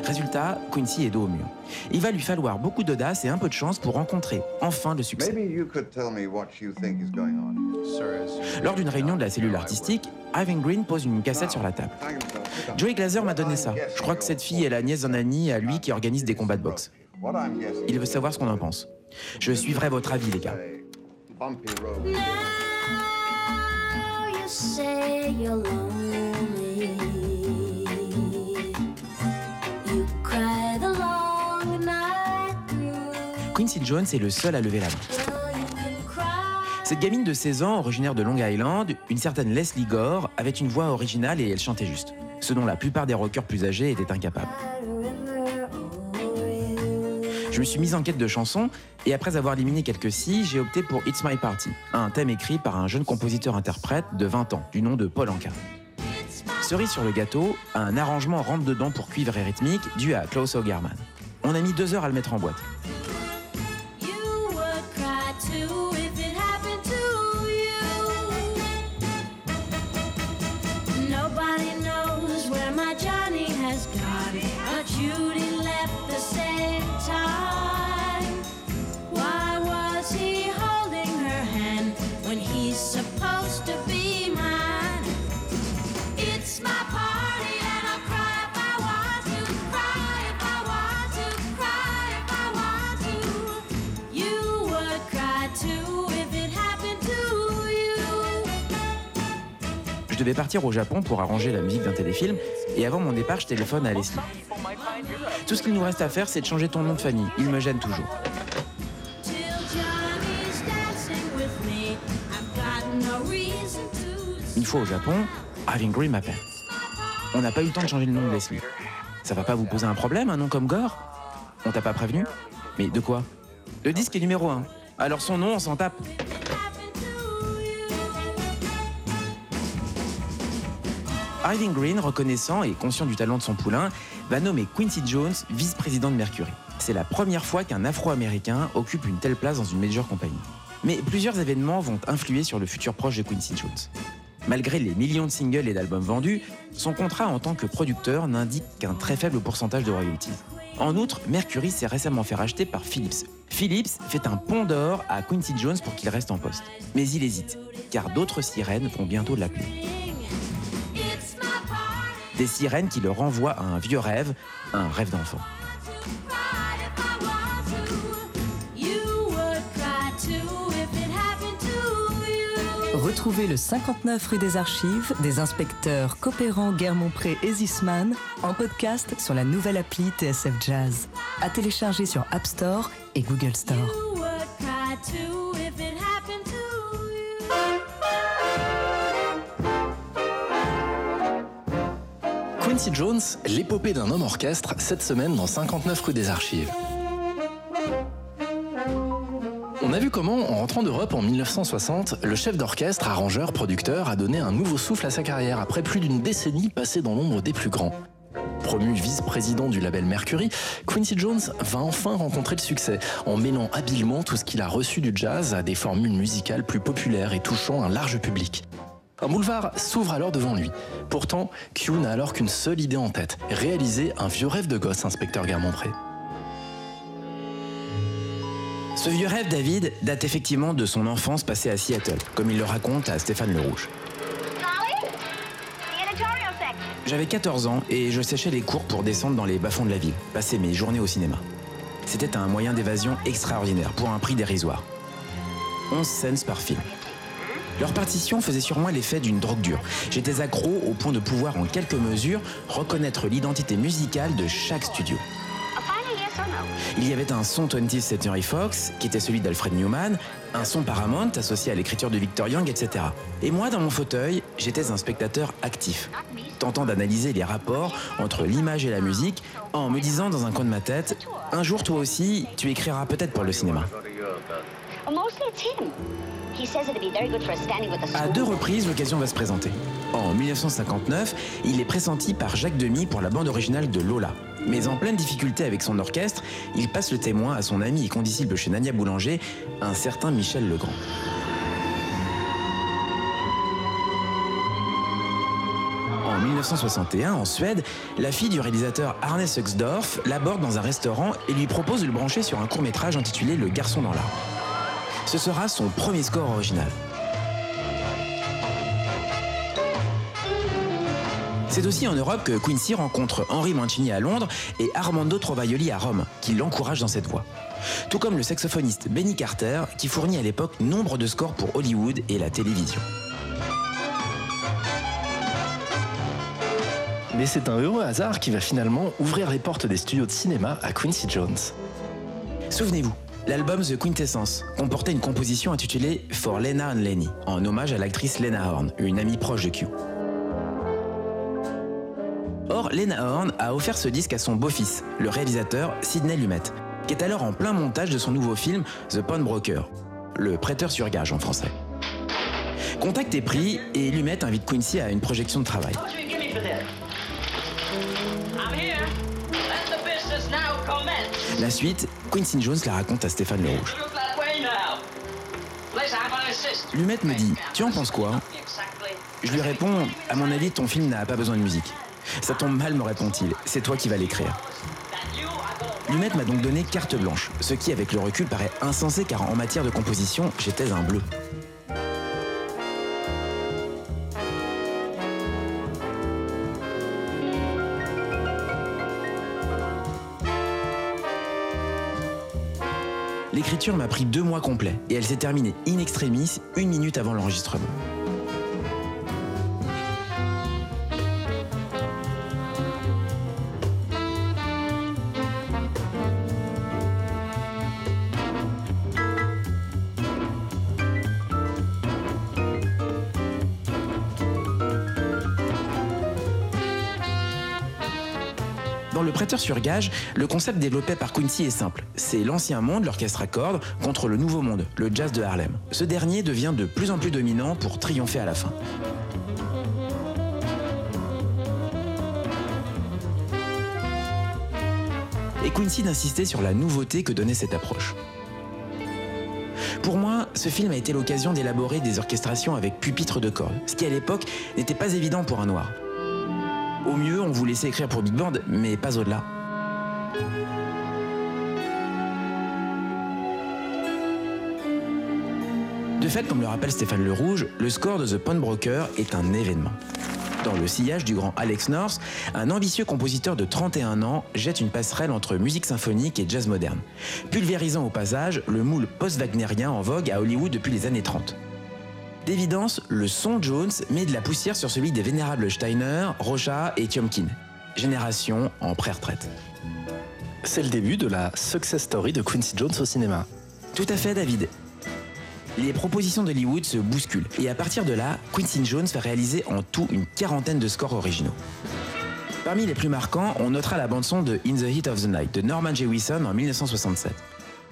Résultat, Quincy est dos au mur. Il va lui falloir beaucoup d'audace et un peu de chance pour rencontrer enfin le succès. Maybe you could tell me what you think is going on. Lors d'une réunion de la cellule artistique, Ivan Green pose une cassette sur la table. Joey Glazer m'a donné ça. Je crois que cette fille est la nièce d'un ami à lui qui organise des combats de boxe. Il veut savoir ce qu'on en pense. Je suivrai votre avis, les gars. Quincy Jones est le seul à lever la main. Cette gamine de 16 ans, originaire de Long Island, une certaine Leslie Gore, avait une voix originale et elle chantait juste, ce dont la plupart des rockers plus âgés étaient incapables. Je me suis mise en quête de chansons et après avoir éliminé quelques si, j'ai opté pour It's My Party, un thème écrit par un jeune compositeur-interprète de 20 ans, du nom de Paul Anka. Cerise sur le gâteau, un arrangement rentre dedans pour cuivre et rythmique dû à Klaus Ogerman. On a mis deux heures à le mettre en boîte. Je devais partir au Japon pour arranger la musique d'un téléfilm, et avant mon départ, je téléphone à Leslie. Tout ce qu'il nous reste à faire, c'est de changer ton nom de famille. Il me gêne toujours. Une fois au Japon, Having Green m'appelle. On n'a pas eu le temps de changer le nom de Leslie. Ça va pas vous poser un problème, un nom comme Gore? On t'a pas prévenu? Mais de quoi? Le disque est numéro 1. Alors son nom, on s'en tape. Irving Green, reconnaissant et conscient du talent de son poulain, va nommer Quincy Jones vice-président de Mercury. C'est la première fois qu'un Afro-Américain occupe une telle place dans une major compagnie. Mais plusieurs événements vont influer sur le futur proche de Quincy Jones. Malgré les millions de singles et d'albums vendus, son contrat en tant que producteur n'indique qu'un très faible pourcentage de royalties. En outre, Mercury s'est récemment fait racheter par Philips. Philips fait un pont d'or à Quincy Jones pour qu'il reste en poste. Mais il hésite, car d'autres sirènes vont bientôt l'appeler. Des sirènes qui le renvoient à un vieux rêve, un rêve d'enfant. Retrouvez le 59 rue des Archives des inspecteurs Copéran, Guermont-Pré et Zisman en podcast sur la nouvelle appli TSF Jazz. À télécharger sur App Store et Google Store. Quincy Jones, l'épopée d'un homme orchestre, cette semaine dans 59 rue des Archives. On a vu comment, en rentrant d'Europe en 1960, le chef d'orchestre, arrangeur, producteur a donné un nouveau souffle à sa carrière après plus d'une décennie passée dans l'ombre des plus grands. Promu vice-président du label Mercury, Quincy Jones va enfin rencontrer le succès en mêlant habilement tout ce qu'il a reçu du jazz à des formules musicales plus populaires et touchant un large public. Un boulevard s'ouvre alors devant lui. Pourtant, Q n'a alors qu'une seule idée en tête, réaliser un vieux rêve de gosse, inspecteur Guermont-Pré. Ce vieux rêve, David, date effectivement de son enfance passée à Seattle, comme il le raconte à Stéphane Le Rouge. J'avais 14 ans et je séchais les cours pour descendre dans les bas-fonds de la ville, passer mes journées au cinéma. C'était un moyen d'évasion extraordinaire pour un prix dérisoire. 11 cents par film. Leur partition faisait sur moi l'effet d'une drogue dure. J'étais accro au point de pouvoir en quelques mesures reconnaître l'identité musicale de chaque studio. Il y avait un son 20th Century Fox, qui était celui d'Alfred Newman, un son Paramount associé à l'écriture de Victor Young, etc. Et moi, dans mon fauteuil, j'étais un spectateur actif, tentant d'analyser les rapports entre l'image et la musique, en me disant dans un coin de ma tête, un jour toi aussi, tu écriras peut-être pour le cinéma. À deux reprises, l'occasion va se présenter. En 1959, il est pressenti par Jacques Demy pour la bande originale de Lola. Mais en pleine difficulté avec son orchestre, il passe le témoin à son ami et condisciple chez Nania Boulanger, un certain Michel Legrand. En 1961, en Suède, la fille du réalisateur Arne Suxdorf l'aborde dans un restaurant et lui propose de le brancher sur un court-métrage intitulé Le garçon dans l'arbre. Ce sera son premier score original. C'est aussi en Europe que Quincy rencontre Henri Mancini à Londres et Armando Trovaioli à Rome, qui l'encouragent dans cette voie. Tout comme le saxophoniste Benny Carter, qui fournit à l'époque nombre de scores pour Hollywood et la télévision. Mais c'est un heureux hasard qui va finalement ouvrir les portes des studios de cinéma à Quincy Jones. Souvenez-vous, l'album The Quintessence comportait une composition intitulée For Lena and Lenny, en hommage à l'actrice Lena Horne, une amie proche de Q. Or, Lena Horne a offert ce disque à son beau-fils, le réalisateur Sidney Lumet, qui est alors en plein montage de son nouveau film The Pawnbroker, le prêteur sur gage en français. Contact est pris et Lumet invite Quincy à une projection de travail. La suite, Quincy Jones la raconte à Stéphane Le Rouge. Lumet me dit Tu en penses quoi? Je lui réponds À mon avis, ton film n'a pas besoin de musique. Ça tombe mal, me répond-il. C'est toi qui vas l'écrire. Lumet m'a donc donné carte blanche, ce qui, avec le recul, paraît insensé car en matière de composition, j'étais un bleu. L'écriture m'a pris deux mois complets et elle s'est terminée in extremis une minute avant l'enregistrement. Sur gage, le concept développé par Quincy est simple. C'est l'ancien monde, l'orchestre à cordes, contre le nouveau monde, le jazz de Harlem. Ce dernier devient de plus en plus dominant pour triompher à la fin. Et Quincy d'insister sur la nouveauté que donnait cette approche. Pour moi, ce film a été l'occasion d'élaborer des orchestrations avec pupitre de cordes, ce qui à l'époque n'était pas évident pour un noir. Au mieux, on vous laissait écrire pour Big Band, mais pas au-delà. De fait, comme le rappelle Stéphane Le Rouge, le score de The Pawnbroker est un événement. Dans le sillage du grand Alex North, un ambitieux compositeur de 31 ans jette une passerelle entre musique symphonique et jazz moderne, pulvérisant au passage le moule post-wagnérien en vogue à Hollywood depuis les années 30. D'évidence, le son Jones met de la poussière sur celui des vénérables Steiner, Rocha et Tiomkin, génération en pré-retraite. C'est le début de la success story de Quincy Jones au cinéma. Tout à fait, David. Les propositions d'Hollywood se bousculent et à partir de là, Quincy Jones va réaliser en tout une quarantaine de scores originaux. Parmi les plus marquants, on notera la bande-son de In the Heat of the Night de Norman Jewison en 1967.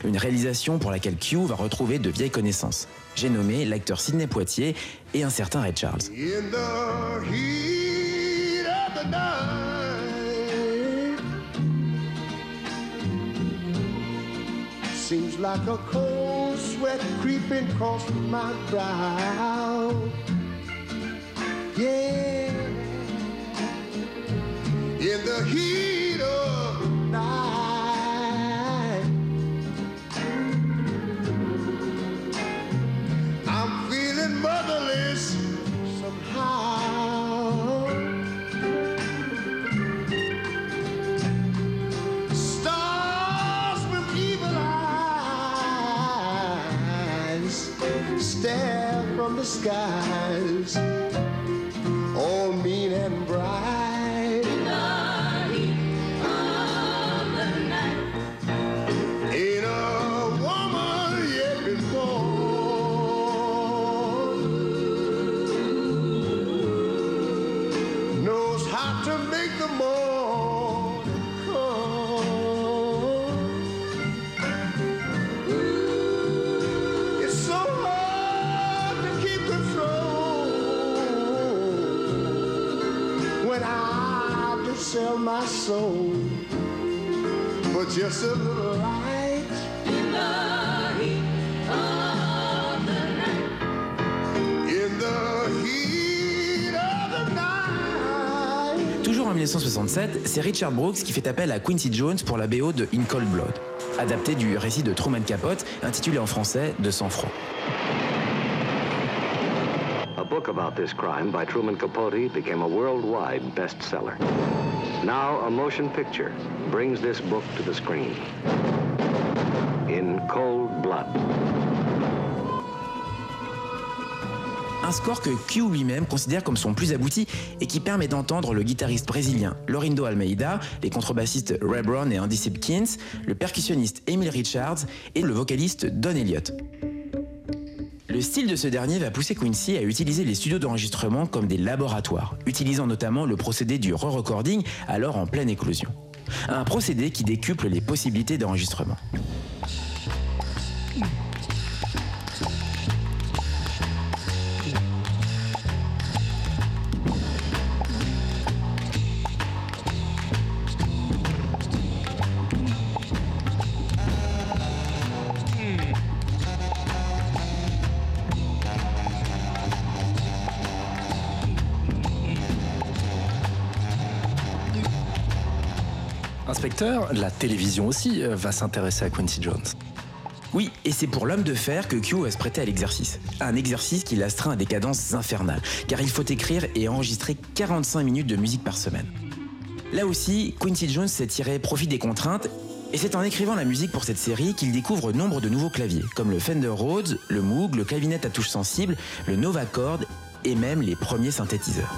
Une réalisation pour laquelle Q va retrouver de vieilles connaissances. J'ai nommé l'acteur Sidney Poitier et un certain Ray Charles. Seems like a cold sweat creeping across my brow. Skies, Toujours en 1967, c'est Richard Brooks qui fait appel à Quincy Jones pour la BO de In Cold Blood, adapté du récit de Truman Capote, intitulé en français De sang-froid. A book about this crime by Truman Capote became a worldwide bestseller. Now, a motion picture brings this book to the screen. In cold blood. Un score que Q lui-même considère comme son plus abouti et qui permet d'entendre le guitariste brésilien Lorindo Almeida, les contrebassistes Ray Brown et Andy Simpkins, le percussionniste Emil Richards et le vocaliste Don Elliott. Le style de ce dernier va pousser Quincy à utiliser les studios d'enregistrement comme des laboratoires, utilisant notamment le procédé du re-recording alors en pleine éclosion. Un procédé qui décuple les possibilités d'enregistrement. La télévision aussi euh, va s'intéresser à Quincy Jones. Oui, et c'est pour l'homme de fer que Q va se prêter à l'exercice. Un exercice qui l'astreint à des cadences infernales, car il faut écrire et enregistrer 45 minutes de musique par semaine. Là aussi, Quincy Jones s'est tiré profit des contraintes, et c'est en écrivant la musique pour cette série qu'il découvre nombre de nouveaux claviers, comme le Fender Rhodes, le Moog, le clavinet à touche sensible, le Nova Chord, et même les premiers synthétiseurs.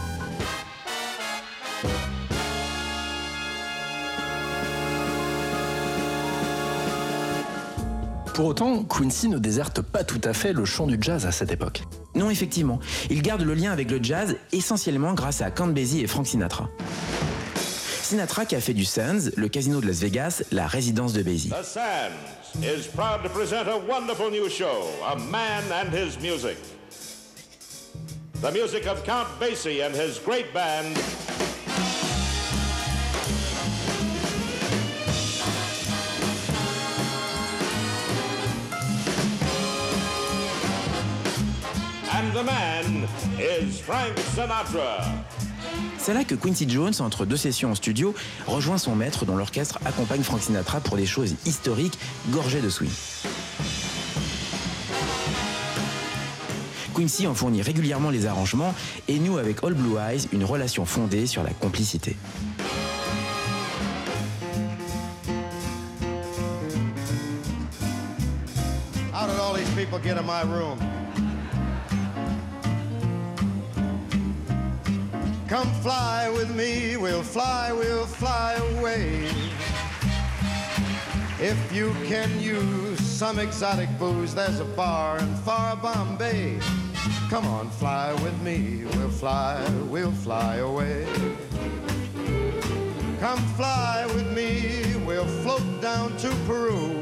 Pour autant, Quincy ne déserte pas tout à fait le chant du jazz à cette époque. Non, effectivement, il garde le lien avec le jazz essentiellement grâce à Count Basie et Frank Sinatra. Sinatra qui a fait du Sands, le casino de Las Vegas, la résidence de Basie. The Sands is proud to present a wonderful new show, A Man and His Music. The music of Count Basie and his great band. C'est là que Quincy Jones, entre deux sessions en studio, rejoint son maître dont l'orchestre accompagne Frank Sinatra pour des choses historiques gorgées de swing. Quincy en fournit régulièrement les arrangements et noue avec All Blue Eyes une relation fondée sur la complicité. How all these people get in my room? Come fly with me, we'll fly, we'll fly away. If you can use some exotic booze, there's a bar in far Bombay. Come on, fly with me, we'll fly, we'll fly away. Come fly with me, we'll float down to Peru.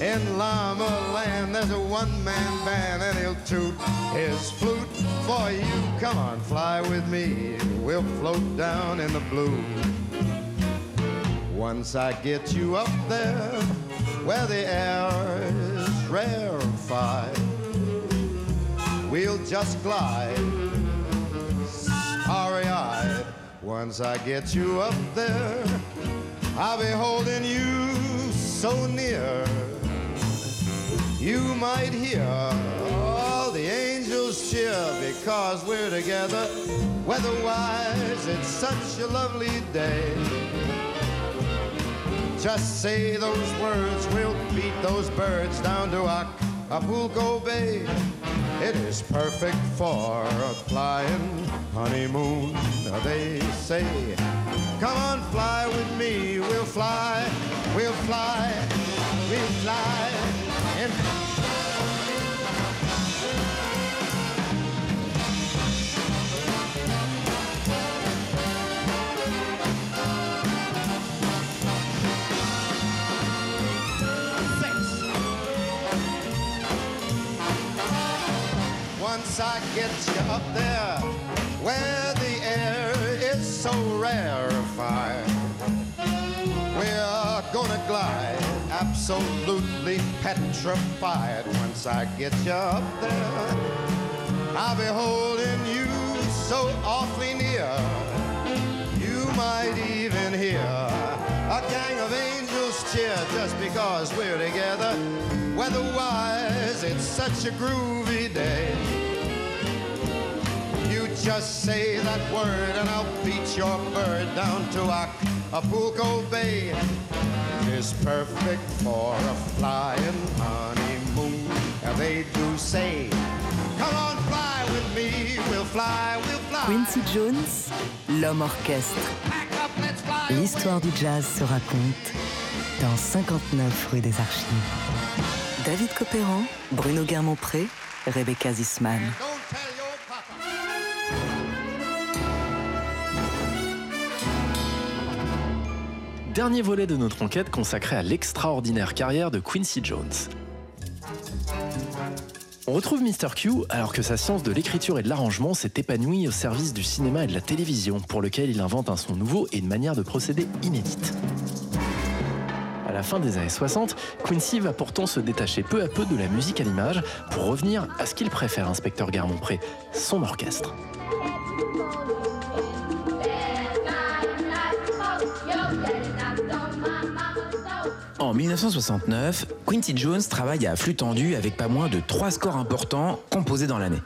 In Llama Land, there's a one-man band, and he'll toot his flute for you. Come on, fly with me. We'll float down in the blue. Once I get you up there, where the air is rarefied, we'll just glide, starry-eyed. Once I get you up there, I'll be holding you so near. You might hear all the angels cheer because we're together. Weatherwise, it's such a lovely day. Just say those words, we'll beat those birds down to Acapulco Bay. It is perfect for a flying honeymoon, they say. Come on, fly with me, we'll fly, we'll fly, we'll fly. And Once. I get you up there where the air is so rarefied, we're gonna glide absolutely petrified. Once I get you up there, I'll be holding you so awfully near. You might even hear a gang of angels cheer just because we're together. Weatherwise, it's such a groovy day. You just say that word and I'll beat your bird down to Acapulco Bay. It's perfect for a flying honeymoon. And they do say, come on, fly with me, we'll fly, we'll fly. Quincy Jones, l'homme orchestre. L'histoire du jazz se raconte dans 59 rue des Archives. David Copéran, Bruno Guermont-Pré, Rebecca Zisman. Dernier volet de notre enquête consacré à l'extraordinaire carrière de Quincy Jones. On retrouve Mr. Q alors que sa science de l'écriture et de l'arrangement s'est épanouie au service du cinéma et de la télévision, pour lequel il invente un son nouveau et une manière de procéder inédite. À la fin des années 60, Quincy va pourtant se détacher peu à peu de la musique à l'image pour revenir à ce qu'il préfère, inspecteur Garmont-Pré, son orchestre. En 1969, Quincy Jones travaille à flux tendu avec pas moins de trois scores importants composés dans l'année.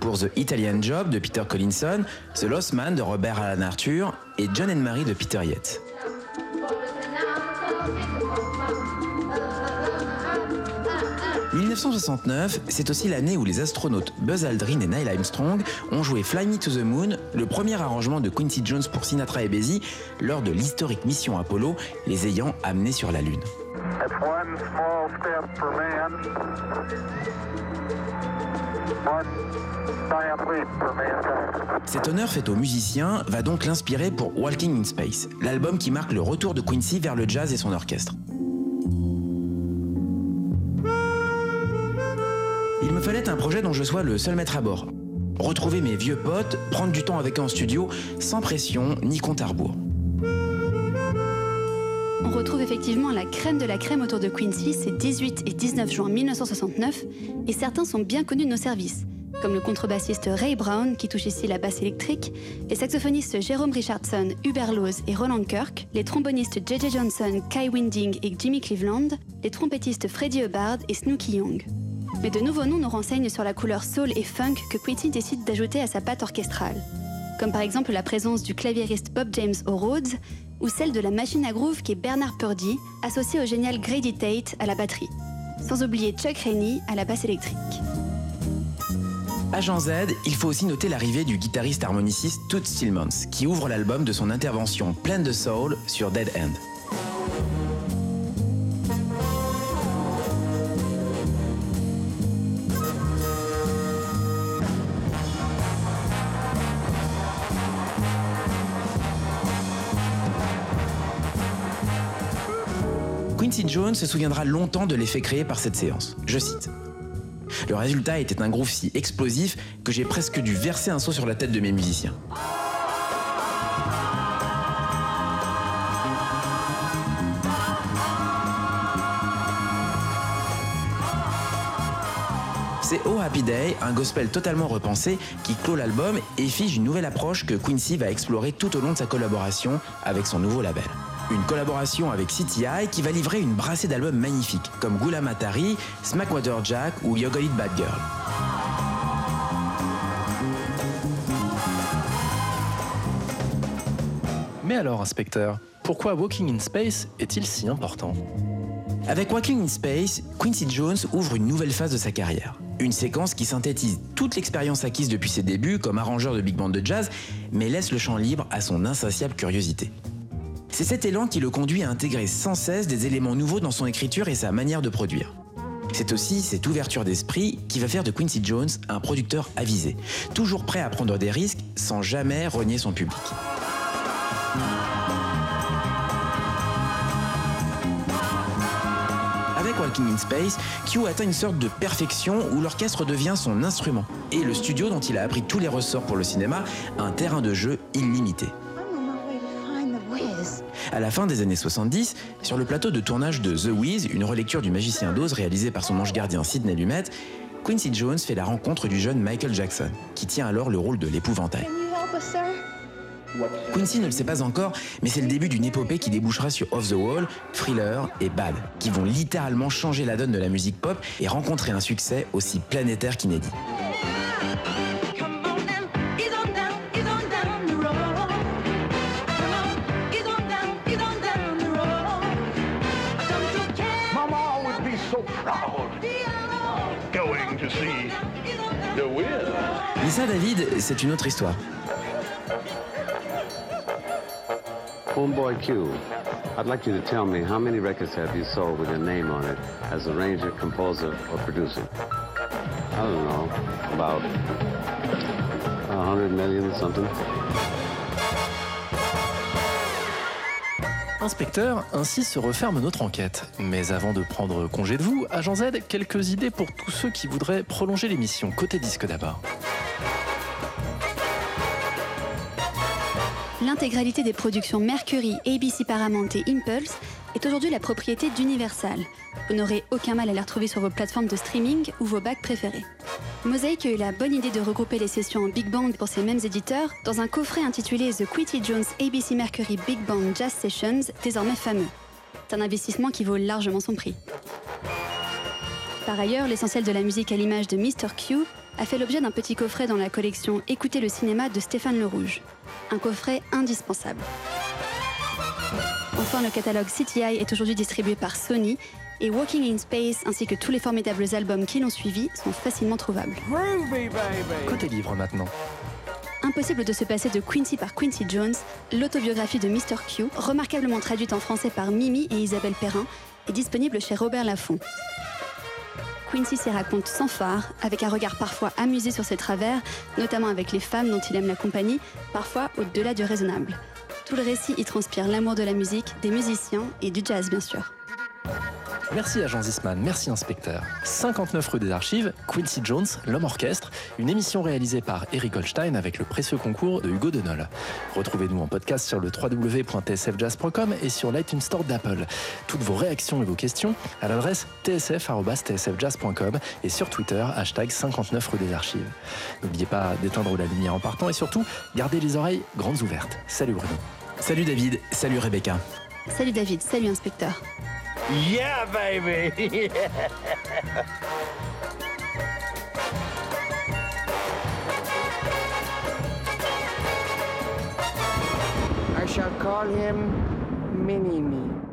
Pour The Italian Job de Peter Collinson, The Lost Man de Robert Alan Arthur et John and Mary de Peter Yates. « 1969, c'est aussi l'année où les astronautes Buzz Aldrin et Neil Armstrong ont joué Fly Me to the Moon, le premier arrangement de Quincy Jones pour Sinatra et Basie lors de l'historique mission Apollo, les ayant amenés sur la Lune. Cet honneur fait aux musiciens va donc l'inspirer pour Walking in Space, l'album qui marque le retour de Quincy vers le jazz et son orchestre. Fallait un projet dont je sois le seul maître à bord. Retrouver mes vieux potes, prendre du temps avec eux en studio, sans pression ni compte à rebours. On retrouve effectivement la crème de la crème autour de Quincy ces 18 et 19 juin 1969, et certains sont bien connus de nos services, comme le contrebassiste Ray Brown, qui touche ici la basse électrique, les saxophonistes Jérôme Richardson, Hubert Laws et Roland Kirk, les trombonistes J.J. Johnson, Kai Winding et Jimmy Cleveland, les trompettistes Freddie Hubbard et Snooky Young. Mais de nouveaux noms nous renseignent sur la couleur soul et funk que Quincy décide d'ajouter à sa patte orchestrale, comme par exemple la présence du claviériste Bob James au Rhodes ou celle de la machine à groove qui est Bernard Purdy, associé au génial Grady Tate à la batterie. Sans oublier Chuck Rainey à la basse électrique. Agent Z, il faut aussi noter l'arrivée du guitariste harmoniciste Toots Stillmans, qui ouvre l'album de son intervention pleine de soul sur Dead End. Jones se souviendra longtemps de l'effet créé par cette séance. Je cite. Le résultat était un groove si explosif que j'ai presque dû verser un saut sur la tête de mes musiciens. C'est Oh Happy Day, un gospel totalement repensé qui clôt l'album et fige une nouvelle approche que Quincy va explorer tout au long de sa collaboration avec son nouveau label. Une collaboration avec CTI qui va livrer une brassée d'albums magnifiques comme Gula Matari, Smackwater Jack ou Yogolit Bad Girl. Mais alors, inspecteur, pourquoi Walking in Space est-il si important? Avec Walking in Space, Quincy Jones ouvre une nouvelle phase de sa carrière. Une séquence qui synthétise toute l'expérience acquise depuis ses débuts comme arrangeur de big band de jazz, mais laisse le champ libre à son insatiable curiosité. C'est cet élan qui le conduit à intégrer sans cesse des éléments nouveaux dans son écriture et sa manière de produire. C'est aussi cette ouverture d'esprit qui va faire de Quincy Jones un producteur avisé, toujours prêt à prendre des risques sans jamais renier son public. Avec Walking in Space, Q atteint une sorte de perfection où l'orchestre devient son instrument et le studio dont il a appris tous les ressorts pour le cinéma, un terrain de jeu illimité. À la fin des années 70, sur le plateau de tournage de The Wiz, une relecture du Magicien d'Oz réalisée par son ange gardien Sidney Lumet, Quincy Jones fait la rencontre du jeune Michael Jackson, qui tient alors le rôle de l'épouvantail. Quincy ne le sait pas encore, mais c'est le début d'une épopée qui débouchera sur Off the Wall, Thriller et Bad, qui vont littéralement changer la donne de la musique pop et rencontrer un succès aussi planétaire qu'inédit. Ça, David, c'est une autre histoire. Homeboy Q, I'd like you to tell me how many records have you sold with your name on it as arranger, composer, or producer? I don't know, about a hundred million, something. Inspecteur, ainsi se referme notre enquête. Mais avant de prendre congé de vous, Agent Z, quelques idées pour tous ceux qui voudraient prolonger l'émission. Côté disque d'abord. L'intégralité des productions Mercury, ABC Paramount et Impulse est aujourd'hui la propriété d'Universal. Vous n'aurez aucun mal à les retrouver sur vos plateformes de streaming ou vos bacs préférés. Mosaic a eu la bonne idée de regrouper les sessions en big band pour ces mêmes éditeurs dans un coffret intitulé The Quincy Jones ABC Mercury Big Band Jazz Sessions, désormais fameux. C'est un investissement qui vaut largement son prix. Par ailleurs, l'essentiel de la musique à l'image de Mr. Q a fait l'objet d'un petit coffret dans la collection Écoutez le cinéma de Stéphane Le Rouge. Un coffret indispensable. Enfin, le catalogue CTI est aujourd'hui distribué par Sony et Walking in Space ainsi que tous les formidables albums qui l'ont suivi sont facilement trouvables. Côté livre maintenant? Impossible de se passer de Quincy par Quincy Jones, l'autobiographie de Mr. Q, remarquablement traduite en français par Mimi et Isabelle Perrin, est disponible chez Robert Laffont. Quincy s'y raconte sans phare, avec un regard parfois amusé sur ses travers, notamment avec les femmes dont il aime la compagnie, parfois au-delà du raisonnable. Tout le récit y transpire l'amour de la musique, des musiciens et du jazz bien sûr. Merci agent Zisman, merci inspecteur. 59 rue des Archives, Quincy Jones, l'homme orchestre, une émission réalisée par Eric Holstein avec le précieux concours de Hugo Denol. Retrouvez-nous en podcast sur le www.tsfjazz.com et sur l'iTunes Store d'Apple. Toutes vos réactions et vos questions à l'adresse tsf.tsfjazz.com et sur Twitter, hashtag 59 rue des Archives. N'oubliez pas d'éteindre la lumière en partant et surtout, gardez les oreilles grandes ouvertes. Salut Bruno. Salut David, salut Rebecca. Salut David, salut inspecteur. Yeah, baby! I shall call him Mini Me.